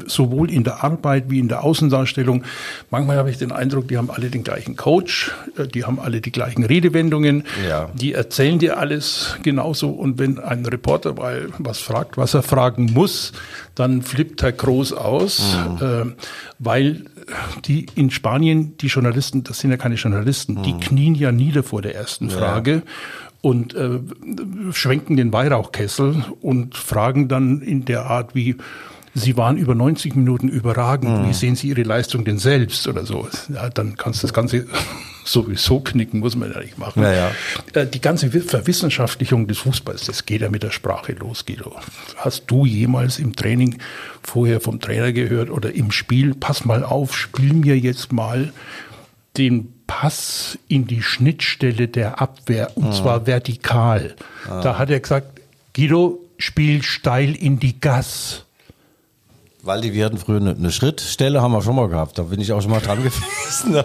S2: sowohl in der Arbeit wie in der Außendarstellung. Manchmal habe ich den Eindruck, die haben alle den gleichen Coach, äh, die haben alle die gleichen Redewendungen,
S4: Ja.
S2: die erzählen dir alles genauso. Und wenn ein Reporter mal was fragt, was er fragen muss, dann flippt er groß aus, äh, weil die in Spanien, die Journalisten, das sind ja keine Journalisten, die knien ja nieder vor der ersten Frage und äh, schwenken den Weihrauchkessel und fragen dann in der Art wie, Sie waren über 90 Minuten überragend. Wie sehen Sie Ihre Leistung denn selbst oder so? Ja, dann kannst du das Ganze sowieso knicken, muss man ja nicht machen.
S4: Ja, ja.
S2: Äh, Die ganze Wi- Verwissenschaftlichung des Fußballs, das geht ja mit der Sprache los, Guido. Hast du jemals im Training vorher vom Trainer gehört oder im Spiel, pass mal auf, spiel mir jetzt mal den Pass in die Schnittstelle der Abwehr und zwar vertikal. Da hat er gesagt, Guido, spiel steil in die Gas.
S4: Waldi, wir hatten früher eine, eine Schrittstelle, haben wir schon mal gehabt. Da bin ich auch schon mal dran gewesen.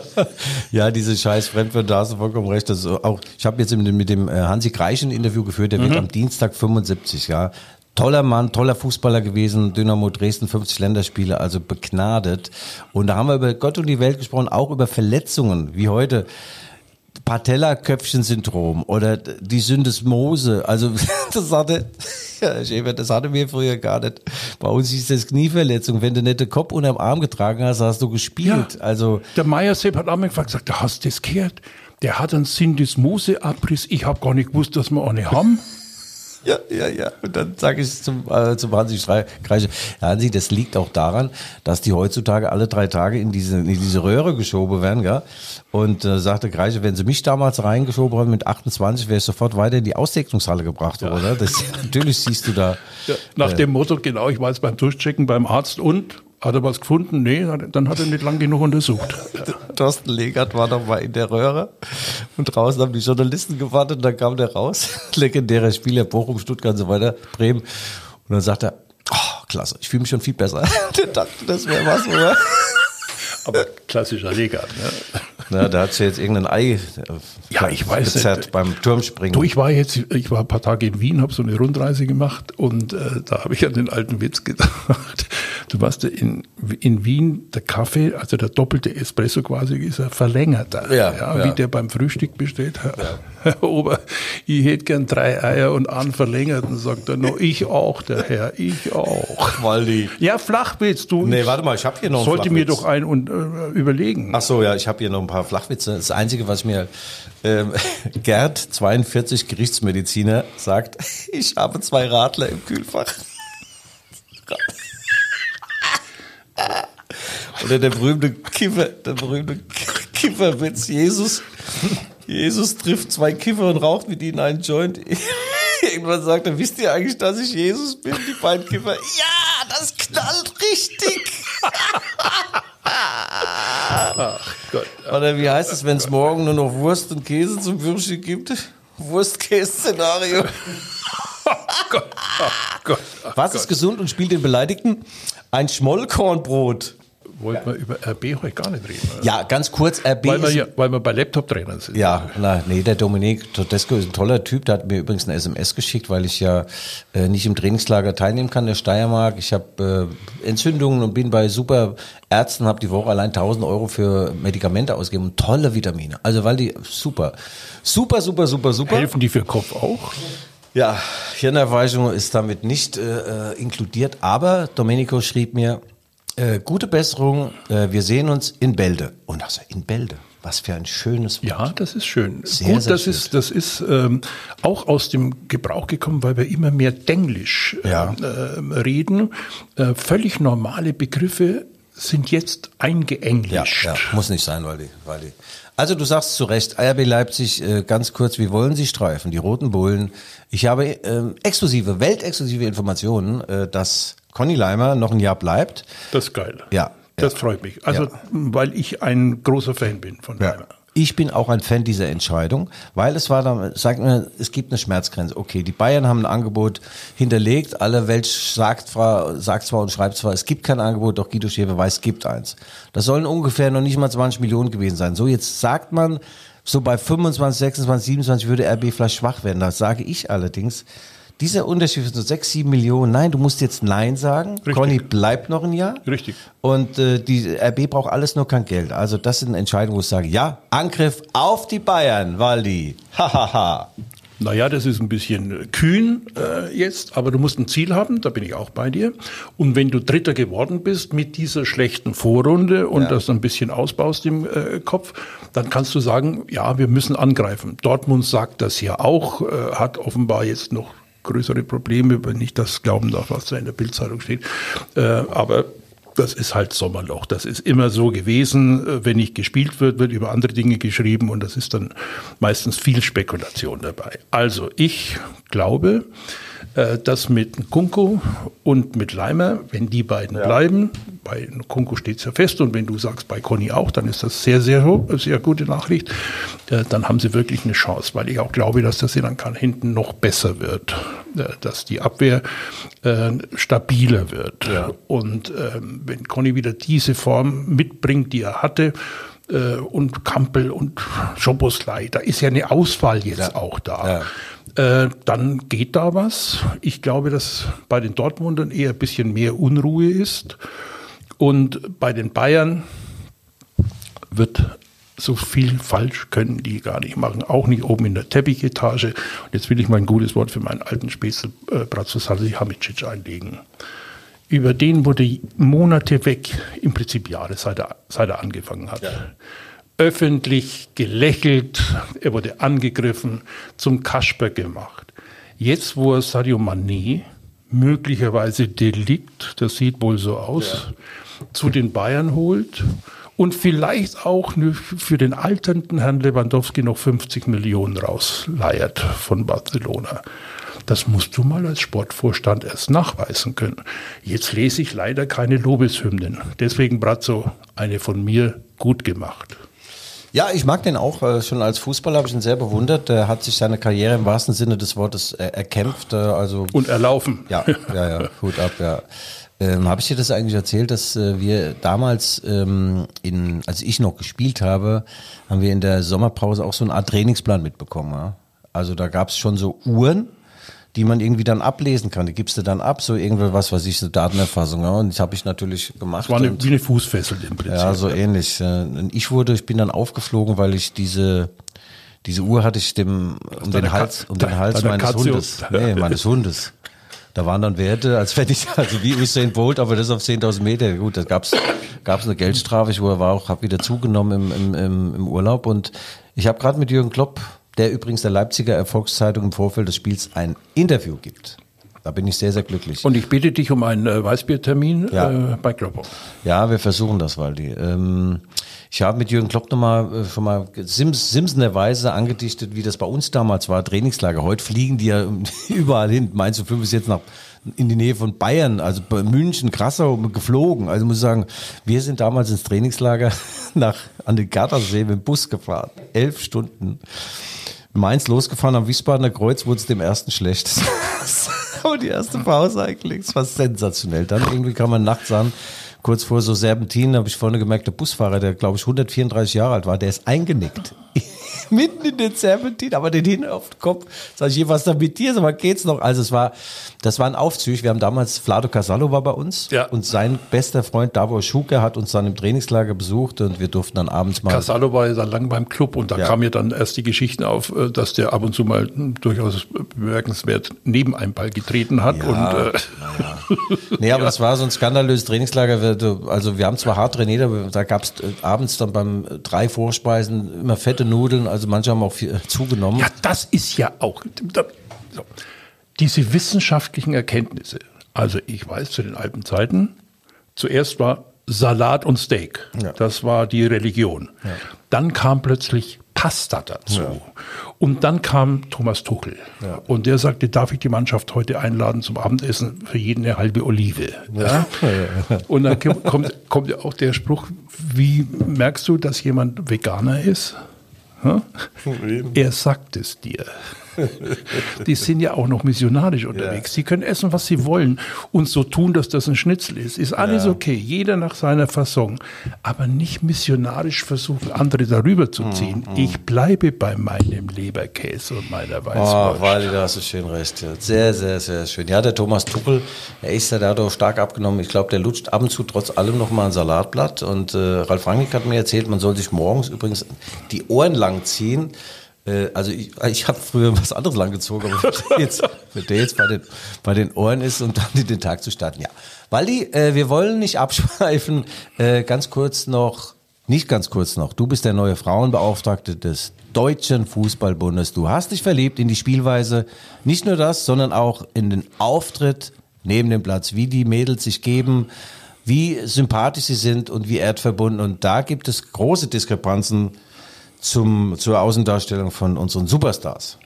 S4: ja, diese scheiß Fremdwörter, da hast du vollkommen recht. Das auch, ich habe jetzt mit dem, mit dem äh, Hansi Kreich ein Interview geführt, der wird am Dienstag 75, ja. Toller Mann, toller Fußballer gewesen, Dynamo Dresden, 50 Länderspiele, also begnadet. Und da haben wir über Gott und die Welt gesprochen, auch über Verletzungen, wie heute. Patellaköpfchen-Syndrom oder die Syndesmose. Also das hatte, ja, Schäfer, das hatte wir früher gar nicht. Bei uns hieß das Knieverletzung. Wenn du nicht den Kopf unterm Arm getragen hast, hast du gespielt.
S2: Ja.
S4: Also
S2: Der Meier-Sepp hat einmal gesagt, da hast du das gehört. Der hat einen Syndesmose-Abriss. Ich habe gar nicht gewusst, dass wir eine haben.
S4: Ja, ja, ja. Und dann sage ich zum, äh, zum Hansi Kreische, ja, Hansi, das liegt auch daran, dass die heutzutage alle drei Tage in diese, in diese Röhre geschoben werden, gell? Und äh, sagte Kreische, wenn sie mich damals reingeschoben haben mit 28, wäre ich sofort weiter in die Aussegnungshalle gebracht worden. Oder? Das, natürlich siehst du da.
S2: Ja, nach dem Motto, genau, ich war jetzt beim Durchchecken beim Arzt und hat er was gefunden? Nee, dann hat er nicht lang genug untersucht.
S4: Thorsten Legert war noch mal in der Röhre und draußen haben die Journalisten gewartet und dann kam der raus, legendärer Spieler, Bochum, Stuttgart und so weiter, Bremen. Und dann sagt er, oh, klasse, ich fühle mich schon viel besser. Der dachte, das wäre was, oder?
S2: Aber klassischer Legat. Ne?
S4: Na, da hat sie jetzt irgendein Ei äh,
S2: Ja, ich weiß
S4: gezerrt
S2: nicht.
S4: beim Turmspringen.
S2: Du, ich war jetzt, ich war ein paar Tage in Wien, habe so eine Rundreise gemacht und äh, da habe ich an den alten Witz gedacht. Du weißt, ja, in, in Wien der Kaffee, also der doppelte Espresso quasi, ist ein verlängerter.
S4: Ja,
S2: ja,
S4: ja.
S2: Wie der beim Frühstück besteht. Herr, Herr Ober, ich hätte gern drei Eier und einen verlängerten, sagt er. No, ich auch, der Herr, ich auch.
S4: Waldi.
S2: Ja, Flachwitz, du.
S4: Nee, warte mal, ich habe hier noch einen
S2: Sollte mir
S4: Flachwitz.
S2: doch ein und äh, überlegen.
S4: Ach so, ja, ich habe hier noch ein paar Flachwitze. Das Einzige, was mir ähm, Gerd, 42 Gerichtsmediziner, sagt, ich habe zwei Radler im Kühlfach. Oder der berühmte Kiffer, der berühmte Kifferwitz, Jesus, Jesus trifft zwei Kiffer und raucht mit ihnen einen Joint. Irgendwann sagt er, wisst ihr eigentlich, dass ich Jesus bin? Die beiden Kiffer, ja, das knallt richtig.
S2: Gott.
S4: Oder wie heißt es, wenn es morgen nur noch Wurst und Käse zum Würstchen gibt? Wurst-Käse-Szenario.
S2: Gott, oh Gott, oh
S4: Was
S2: Gott.
S4: ist gesund und spielt den Beleidigten? Ein Schmollkornbrot.
S2: Wollten wir über RB heute gar nicht reden. oder?
S4: Ja, ganz kurz, RB
S2: Weil wir, ja, weil wir bei Laptop-Trainern sind.
S4: Ja, na, nee, der Dominik Todesco ist ein toller Typ. Der hat mir übrigens eine SMS geschickt, weil ich ja äh, nicht im Trainingslager teilnehmen kann, der Steiermark. Ich habe äh, Entzündungen und bin bei super Ärzten, habe die Woche allein 1000 Euro für Medikamente ausgegeben und tolle Vitamine. Also, weil die super, super, super, super, super.
S2: Helfen die für Kopf auch?
S4: Ja, Hirnerweichung ist damit nicht äh, äh, inkludiert, aber Domenico schrieb mir, äh, gute Besserung, äh, wir sehen uns in Bälde. Und also in Bälde, was für ein schönes Wort.
S2: Ja, das ist schön.
S4: Sehr,
S2: Gut,
S4: sehr
S2: das
S4: schön.
S2: ist, das ist ähm, auch aus dem Gebrauch gekommen, weil wir immer mehr Denglisch äh,
S4: Ja.
S2: ähm, reden. Äh, völlig normale Begriffe sind jetzt
S4: Ja,
S2: eingeenglischt.
S4: ja, muss nicht sein, weil die, weil die. Also du sagst zu Recht, RB Leipzig, äh, ganz kurz, wie wollen sie streifen? Die Roten Bullen. Ich habe ähm, exklusive, weltexklusive Informationen, äh, dass Conny Leimer noch ein Jahr bleibt.
S2: Das ist geil.
S4: Ja,
S2: Das
S4: ja.
S2: freut mich. Also,
S4: Ja.
S2: weil ich ein großer Fan bin von
S4: Ja.
S2: Leimer.
S4: Ich bin auch ein Fan dieser Entscheidung, weil es war dann, sagt mir, es gibt eine Schmerzgrenze. Okay, die Bayern haben ein Angebot hinterlegt. Alle Welt sagt zwar, sagt zwar und schreibt zwar, es gibt kein Angebot, doch Guido Schäfer weiß, es gibt eins. Das sollen ungefähr noch nicht mal 20 Millionen gewesen sein. So, jetzt sagt man, so bei 25, 26, 27 würde RB vielleicht schwach werden. Das sage ich allerdings. Dieser Unterschied von so 6, 7 Millionen, nein, du musst jetzt Nein sagen.
S2: Richtig.
S4: Conny bleibt noch ein Jahr.
S2: Richtig.
S4: Und äh, die RB braucht alles nur kein Geld. Also das sind Entscheidungen, wo ich sage, ja, Angriff auf die Bayern, Waldi. Hahaha.
S2: Naja, das ist ein bisschen kühn äh, jetzt, aber du musst ein Ziel haben, da bin ich auch bei dir. Und wenn du Dritter geworden bist mit dieser schlechten Vorrunde und das ein bisschen ausbaust im äh, Kopf, dann kannst du sagen, ja, wir müssen angreifen. Dortmund sagt das ja auch, äh, hat offenbar jetzt noch größere Probleme, wenn ich das glauben darf, was da in der Bildzeitung steht. Äh, aber das ist halt Sommerloch. Das ist immer so gewesen. Äh, Wenn nicht gespielt wird, wird über andere Dinge geschrieben und das ist dann meistens viel Spekulation dabei. Also ich glaube, äh, dass mit Nkunku und mit Leimer, wenn die beiden bleiben, bei Nkunku steht es ja fest und wenn du sagst bei Conny auch, dann ist das sehr, sehr, sehr gute Nachricht. Äh, Dann haben sie wirklich eine Chance, weil ich auch glaube, dass das dann kann hinten noch besser wird, äh, dass die Abwehr stabiler wird. Und ähm, wenn Conny wieder diese Form mitbringt, die er hatte, und Kampel und Schoboslai, da ist ja eine Auswahl jetzt auch da. Äh, dann geht da was. Ich glaube, dass bei den Dortmundern eher ein bisschen mehr Unruhe ist. Und bei den Bayern wird so viel falsch können die gar nicht machen. Auch nicht oben in der Teppichetage. Und jetzt will ich mal ein gutes Wort für meinen alten Späßel äh, Bratzo Salihamidzic einlegen. Über den wurde Monate weg, im Prinzip Jahre, seit er, seit er angefangen hat. Öffentlich gelächelt, er wurde angegriffen, zum Kasper gemacht. Jetzt, wo er Sadio Mané, möglicherweise Delikt, das sieht wohl so aus, zu den Bayern holt und vielleicht auch für den alternden Herrn Lewandowski noch 50 Millionen rausleiert von Barcelona. Das musst du mal als Sportvorstand erst nachweisen können. Jetzt lese ich leider keine Lobeshymnen. Deswegen, Brazzo, eine von mir gut gemacht.
S4: Ja, ich mag den auch. äh, Schon als Fußballer habe ich ihn sehr bewundert. Er hat sich seine Karriere im wahrsten Sinne des Wortes äh, erkämpft. äh, Also
S2: Und erlaufen.
S4: Ja, ja, ja, Hut ab, ja. Ähm, habe ich dir das eigentlich erzählt, dass äh, wir damals, ähm, in, als ich noch gespielt habe, haben wir in der Sommerpause auch so eine Art Trainingsplan mitbekommen. Ja? Also da gab es schon so Uhren, die man irgendwie dann ablesen kann. Die gibst du dann ab, so irgendwas, was weiß ich, so Datenerfassung. Ja? Und das habe ich natürlich gemacht.
S2: War eine,
S4: und-
S2: wie eine Fußfessel im Prinzip.
S4: ja, so ähnlich. äh, Und ich wurde, ich bin dann aufgeflogen, weil ich diese diese Uhr hatte ich dem um den Hals, um den Hals meines
S2: Katze-
S4: Hundes. Nee, meines Hundes. Da waren dann Werte, als wenn ich, also wie Usain Bolt, aber das auf 10.000 Meter. Gut, da gab's gab's eine Geldstrafe. Ich war auch, habe wieder zugenommen im, im, im, im Urlaub. Und ich habe gerade mit Jürgen Klopp, der übrigens der Leipziger Erfolgszeitung im Vorfeld des Spiels ein Interview gibt. Da bin ich sehr, sehr glücklich.
S2: Und ich bitte dich um einen äh, Weißbiertermin
S4: Ja.
S2: äh, bei Kloppo.
S4: Ja, wir versuchen das, Waldi. Ähm, ich habe mit Jürgen Klopp nochmal äh, schon mal Sims, simsenderweise angedichtet, wie das bei uns damals war, Trainingslager. Heute fliegen die ja überall hin. Meinst du, fünf ist jetzt nach in die Nähe von Bayern, also bei München, Krassau geflogen. Also muss ich sagen, wir sind damals ins Trainingslager nach an den Gardasee mit dem Bus gefahren. Elf Stunden. Mainz losgefahren am Wiesbadener Kreuz wurde es dem ersten schlecht. Aber die erste Pause eigentlich, das war sensationell. Dann irgendwie kam man nachts an, kurz vor so Serpentin, habe ich vorne gemerkt, der Busfahrer, der glaube ich 134 Jahre alt war, der ist eingenickt. Mitten in den Serpentin, aber den hin auf den Kopf. Sag ich, was da mit dir? Sag mal, geht's noch? Also es war, das war ein Aufzug. Wir haben damals, Flado Casallo war bei uns.
S2: Ja.
S4: Und sein bester Freund Davor Schuke hat uns dann im Trainingslager besucht und wir durften dann abends mal
S2: Casalo war ja dann lang beim Club und da
S4: Ja.
S2: kamen ja dann erst die Geschichten auf, äh, dass der ab und zu mal hm, durchaus bemerkenswert neben einem Ball getreten hat. und, äh,
S4: Nee, aber das war so ein skandalöses Trainingslager. Also wir haben zwar hart trainiert, aber da gab es abends dann beim äh, drei Vorspeisen immer fette Nudeln. Also manche haben auch viel, äh, zugenommen.
S2: Ja, das ist ja auch so. diese wissenschaftlichen Erkenntnisse. Also ich weiß zu den alten Zeiten, zuerst war Salat und Steak.
S4: Ja.
S2: Das war die Religion. Dann kam plötzlich Pasta dazu. Und dann kam Thomas Tuchel. Und der sagte, darf ich die Mannschaft heute einladen zum Abendessen? Für jeden eine halbe Olive. Ja? Und dann kommt, kommt, kommt ja auch der Spruch, wie merkst du, dass jemand Veganer ist? Hm? Er sagt es dir. Die sind ja auch noch missionarisch unterwegs. Sie können essen, was sie wollen und so tun, dass das ein Schnitzel ist. Ist alles okay, jeder nach seiner Fasson. Aber nicht missionarisch versuchen, andere darüber zu ziehen. Ich bleibe bei meinem Leberkäse und meiner
S4: Oh,
S2: Weißwurst.
S4: Wally, da hast du schön recht. Sehr, sehr, sehr schön. Ja, der Thomas Tuchel, er ist ja dadurch stark abgenommen. Ich glaube, der lutscht ab und zu trotz allem noch mal ein Salatblatt. Und äh, Ralf Rangnick hat mir erzählt, man soll sich morgens übrigens die Ohren lang ziehen. Äh, also ich, ich habe früher was anderes lang gezogen, aber wenn der jetzt, wenn der jetzt bei, den, bei den Ohren ist und dann in den Tag zu starten. Ja, Waldi, äh, wir wollen nicht abschweifen. Äh, ganz kurz noch nicht ganz kurz noch. Du bist der neue Frauenbeauftragte des Deutschen Fußballbundes. Du hast dich verliebt in die Spielweise. Nicht nur das, sondern auch in den Auftritt neben dem Platz, wie die Mädels sich geben, wie sympathisch sie sind und wie erdverbunden. Und da gibt es große Diskrepanzen zum, zur Außendarstellung von unseren Superstars.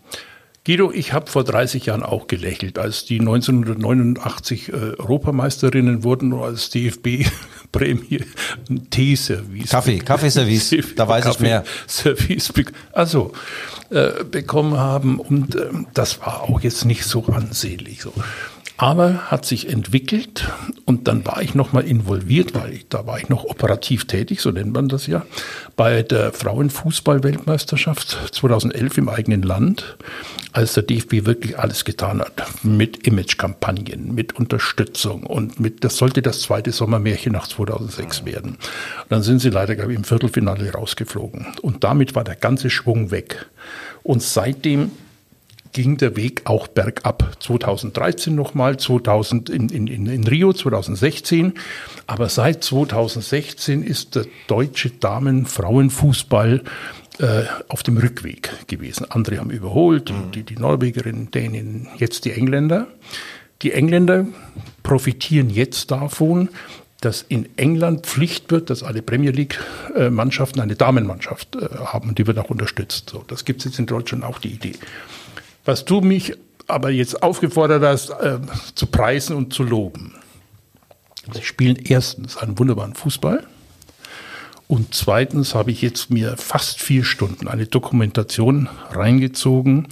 S2: Guido, ich habe vor 30 Jahren auch gelächelt, als die 1989 äh, Europameisterinnen wurden und als DFB-Prämie ein Teeservice.
S4: Kaffee, Kaffeeservice, da weiß ich mehr.
S2: Service, also äh, bekommen haben und ähm, das war auch jetzt nicht so ansehnlich so. Aber hat sich entwickelt und dann war ich nochmal involviert, weil ich, da war ich noch operativ tätig, so nennt man das ja, bei der Frauenfußball-Weltmeisterschaft 2011 im eigenen Land, als der DFB wirklich alles getan hat. Mit Imagekampagnen, mit Unterstützung und mit, das sollte das zweite Sommermärchen nach 2006 werden. Und dann sind sie leider, glaube ich, im Viertelfinale rausgeflogen. Und damit war der ganze Schwung weg. Und seitdem ging der Weg auch bergab. 2013 nochmal, 2000 in, in, in Rio 2016. Aber seit 2016 ist der deutsche Damen-Frauenfußball äh, auf dem Rückweg gewesen. Andere haben überholt, mhm. die, die Norwegerinnen, Dänen, jetzt die Engländer. Die Engländer profitieren jetzt davon, dass in England Pflicht wird, dass alle Premier League-Mannschaften eine Damenmannschaft äh, haben die wird auch unterstützt. So, das gibt es jetzt in Deutschland auch die Idee. Was du mich aber jetzt aufgefordert hast, äh, zu preisen und zu loben. Sie spielen erstens einen wunderbaren Fußball. Und zweitens habe ich jetzt mir fast vier Stunden eine Dokumentation reingezogen,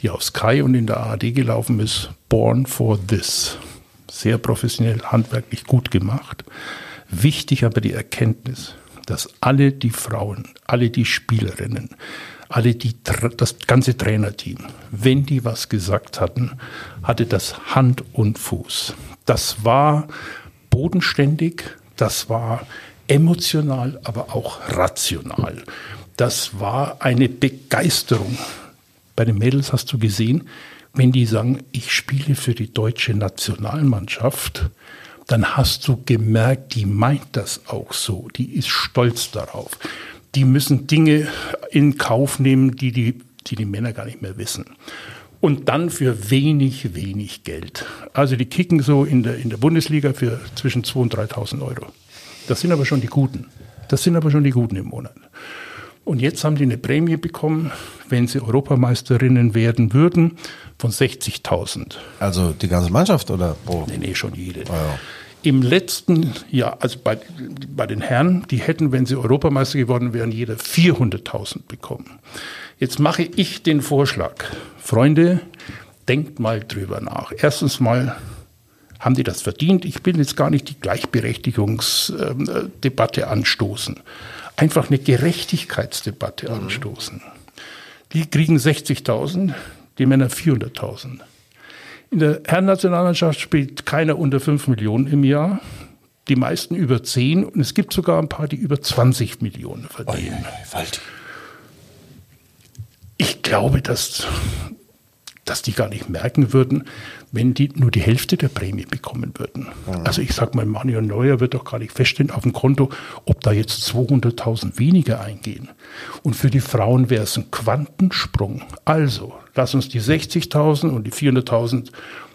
S2: die auf Sky und in der ARD gelaufen ist. Born for This. Sehr professionell, handwerklich gut gemacht. Wichtig aber die Erkenntnis, dass alle die Frauen, alle die Spielerinnen, alle die, das ganze Trainerteam, wenn die was gesagt hatten, hatte das Hand und Fuß. Das war bodenständig, das war emotional, aber auch rational. Das war eine Begeisterung. Bei den Mädels hast du gesehen, wenn die sagen, ich spiele für die deutsche Nationalmannschaft, dann hast du gemerkt, die meint das auch so, die ist stolz darauf die müssen Dinge in Kauf nehmen, die die, die, die Männer gar nicht mehr wissen. Und dann für wenig, wenig Geld. Also die kicken so in der, in der Bundesliga für zwischen 2.000 und 3.000 Euro. Das sind aber schon die Guten. Das sind aber schon die Guten im Monat. Und jetzt haben die eine Prämie bekommen, wenn sie Europameisterinnen werden würden, von 60.000.
S4: Also die ganze Mannschaft oder?
S2: Oh. Nee, nee, schon jede. Oh ja. Im letzten Jahr, also bei, bei den Herren, die hätten, wenn sie Europameister geworden wären, jeder 400.000 bekommen. Jetzt mache ich den Vorschlag, Freunde, denkt mal drüber nach. Erstens mal, haben die das verdient? Ich will jetzt gar nicht die Gleichberechtigungsdebatte anstoßen. Einfach eine Gerechtigkeitsdebatte mhm. anstoßen. Die kriegen 60.000, die Männer 400.000. In der Herrennationalmannschaft spielt keiner unter 5 Millionen im Jahr. Die meisten über 10 und es gibt sogar ein paar, die über 20 Millionen verdienen. Oh, ich glaube, dass, dass die gar nicht merken würden, wenn die nur die Hälfte der Prämie bekommen würden. Mhm. Also ich sage mal, Manuel Neuer wird doch gar nicht feststellen auf dem Konto, ob da jetzt 200.000 weniger eingehen. Und für die Frauen wäre es ein Quantensprung. Also, lass uns die 60.000 und die 400.000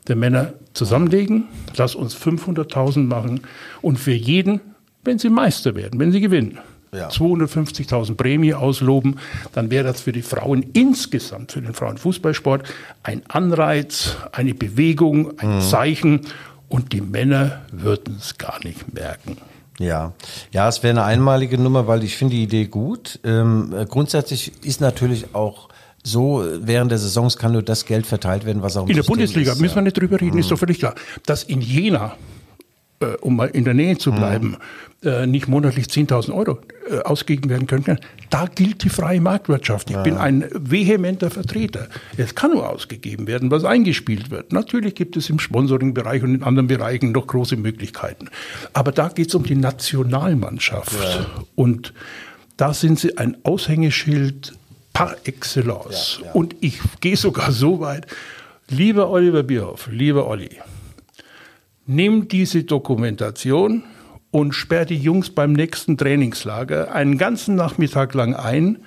S2: der Männer zusammenlegen, lass uns 500.000 machen und für jeden, wenn sie Meister werden, wenn sie gewinnen, ja. 250.000 Prämie ausloben, dann wäre das für die Frauen insgesamt, für den Frauenfußballsport ein Anreiz, eine Bewegung, ein mhm. Zeichen und die Männer würden es gar nicht merken.
S4: Ja, ja, es wäre eine einmalige Nummer, weil ich finde die Idee gut. Ähm, grundsätzlich ist natürlich auch so, während der Saisons kann nur das Geld verteilt werden, was auch
S2: im In der Bundesliga ist, müssen wir nicht drüber reden, mhm. ist doch völlig klar. Dass in Jena äh, um mal in der Nähe zu bleiben, mhm. äh, nicht monatlich 10.000 Euro äh, ausgegeben werden können. Da gilt die freie Marktwirtschaft. Ich ja. bin ein vehementer Vertreter. Es kann nur ausgegeben werden, was eingespielt wird. Natürlich gibt es im Sponsoring-Bereich und in anderen Bereichen noch große Möglichkeiten. Aber da geht es um die Nationalmannschaft. Ja. Und da sind sie ein Aushängeschild par excellence. Ja, und ich gehe sogar so weit, lieber Oliver Bierhoff, lieber Olli, nimm diese Dokumentation und sperr die Jungs beim nächsten Trainingslager einen ganzen Nachmittag lang ein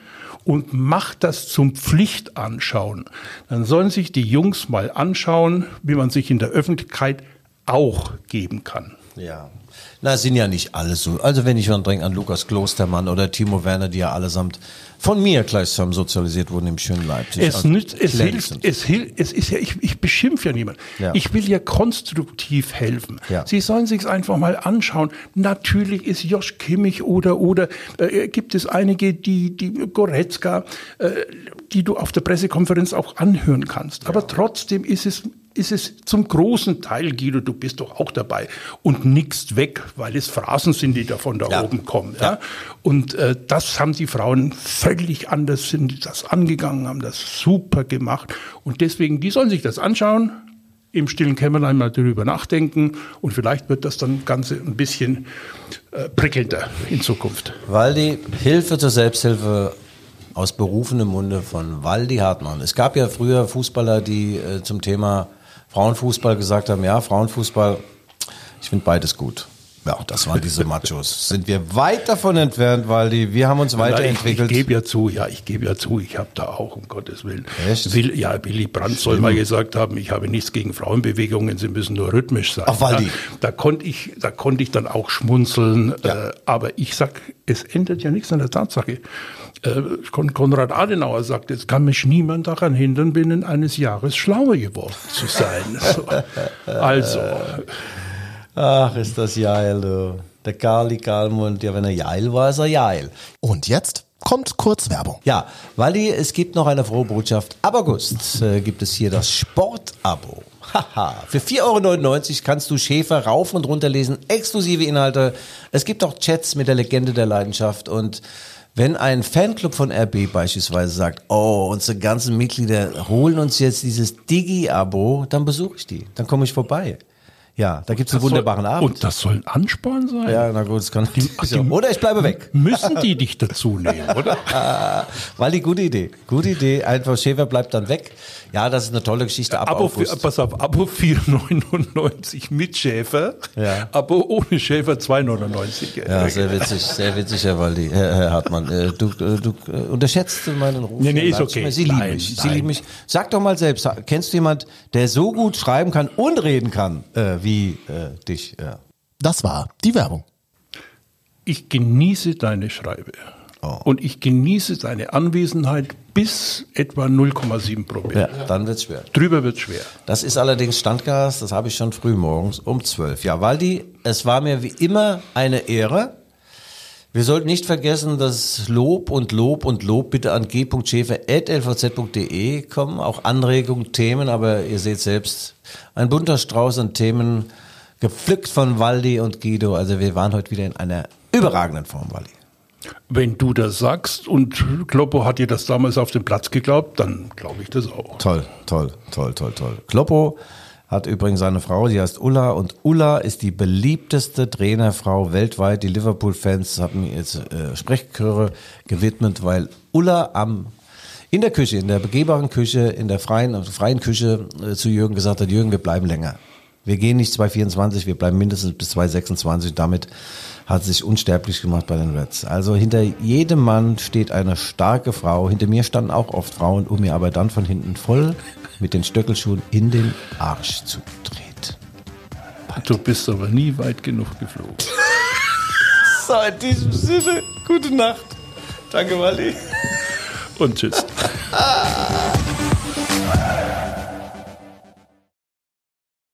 S2: und mach das zum Pflichtanschauen. Dann sollen sich die Jungs mal anschauen, wie man sich in der Öffentlichkeit auch geben kann.
S4: Ja. Na, sind ja nicht alle so. Also wenn ich dann denke an Lukas Klostermann oder Timo Werner, die ja allesamt von mir gleichsam sozialisiert wurden im schönen Leipzig.
S2: Es, also nützt, es hilft, es hilft, es ist ja, ich, ich beschimpfe ja niemanden. Ja. Ich will ja konstruktiv helfen. Ja. Sie sollen sich einfach mal anschauen. Natürlich ist Josh Kimmich oder, oder äh, gibt es einige, die, die Goretzka, äh, die du auf der Pressekonferenz auch anhören kannst. Aber trotzdem ist es ist es zum großen Teil, Guido, du bist doch auch dabei und nickst weg, weil es Phrasen sind, die da von da
S4: Ja.
S2: oben kommen. Ja? Und äh, das haben die Frauen völlig anders, sind das angegangen, haben das super gemacht. Und deswegen, die sollen sich das anschauen, im stillen Kämmerlein mal darüber nachdenken und vielleicht wird das dann Ganze ein bisschen äh, prickelnder in Zukunft.
S4: Waldi, Hilfe zur Selbsthilfe aus berufenem Munde von Waldi Hartmann. Es gab ja früher Fußballer, die äh, zum Thema Frauenfußball gesagt haben, ja, Frauenfußball, ich finde beides gut. Ja, das waren diese Machos. Sind wir weit davon entfernt, Waldi. Wir haben uns
S2: Ich,
S4: weiterentwickelt.
S2: ich gebe ja zu, ja, ich gebe ja zu, ich habe da auch, um Gottes Willen.
S4: Echt?
S2: Will, ja, Willy Brandt soll mal gesagt haben, ich habe nichts gegen Frauenbewegungen, sie müssen nur rhythmisch sein.
S4: Ach, Waldi.
S2: Da, da konnte ich, da konnte ich dann auch schmunzeln. Äh, aber ich sag, es ändert ja nichts an der Tatsache. Äh, Kon Konrad Adenauer sagt, es kann mich niemand daran hindern, binnen eines Jahres schlauer geworden zu sein. So. Also,
S4: Ach, ist das geil, du. Der Karli Kalmund, ja, wenn er geil war, ist er geil.
S1: Und jetzt kommt kurz Werbung.
S4: Ja, Waldi, es gibt noch eine frohe Botschaft. Ab August äh, gibt es hier das Sportabo. Haha. Für 4,99 Euro kannst du Schäfer rauf und runter lesen, exklusive Inhalte. Es gibt auch Chats mit der Legende der Leidenschaft und wenn ein Fanclub von RB beispielsweise sagt, oh, unsere ganzen Mitglieder holen uns jetzt dieses Digi-Abo, dann besuche ich die. Dann komme ich vorbei. Ja, da gibt es einen wunderbaren
S2: soll,
S4: Abend.
S2: Und das soll ein Ansporn sein?
S4: Ja, na gut, das kann
S2: ach, die-
S4: Oder ich bleibe weg.
S2: Müssen die dich dazu nehmen, oder?
S4: Weil die gute Idee. Gute Idee. Einfach Schäfer bleibt dann weg. Ja, das ist eine tolle Geschichte. Ab
S2: Abo,
S4: August.
S2: pass auf, Abo 4,99 mit Schäfer,
S4: Ja.
S2: Abo ohne Schäfer 2,99.
S4: Ja, sehr witzig, sehr witzig, Herr Waldi, Herr, Herr Hartmann. Äh, Du, äh, du äh, unterschätzt meinen Ruf.
S2: Nee, nee, ist okay.
S4: Sie lieben
S2: Nein,
S4: mich. Sie lieben mich. Sag doch mal selbst, kennst du jemand, der so gut schreiben kann und reden kann, äh, wie äh, dich? Ja.
S1: Das war die Werbung.
S2: Ich genieße deine Schreibe.
S4: Oh.
S2: Und ich genieße deine Anwesenheit bis etwa 0,7 Promille.
S4: ja, dann wird's schwer.
S2: Drüber wird schwer.
S4: Das ist allerdings Standgas, das habe ich schon früh morgens um 12. Ja, Waldi, es war mir wie immer eine Ehre. Wir sollten nicht vergessen, dass Lob und Lob und Lob bitte an g.schäfer.lvz.de kommen. Auch Anregungen, Themen, aber ihr seht selbst, ein bunter Strauß an Themen, gepflückt von Waldi und Guido. Also wir waren heute wieder in einer überragenden Form, Waldi.
S2: Wenn du das sagst und Kloppo hat dir das damals auf den Platz geglaubt, dann glaube ich das auch.
S4: Toll, toll, toll, toll, toll. Kloppo hat übrigens seine Frau, die heißt Ulla und Ulla ist die beliebteste Trainerfrau weltweit. Die Liverpool-Fans haben jetzt äh, Sprechchöre gewidmet, weil Ulla am in der Küche, in der begehbaren Küche, in der freien, also freien Küche äh, zu Jürgen gesagt hat, Jürgen, wir bleiben länger. Wir gehen nicht 224, wir bleiben mindestens bis 226. Damit hat sich unsterblich gemacht bei den Reds. Also hinter jedem Mann steht eine starke Frau. Hinter mir standen auch oft Frauen, um mir aber dann von hinten voll mit den Stöckelschuhen in den Arsch zu treten.
S2: Du bist aber nie weit genug geflogen.
S4: So, in diesem Sinne, gute Nacht. Danke, Wally.
S2: Und tschüss.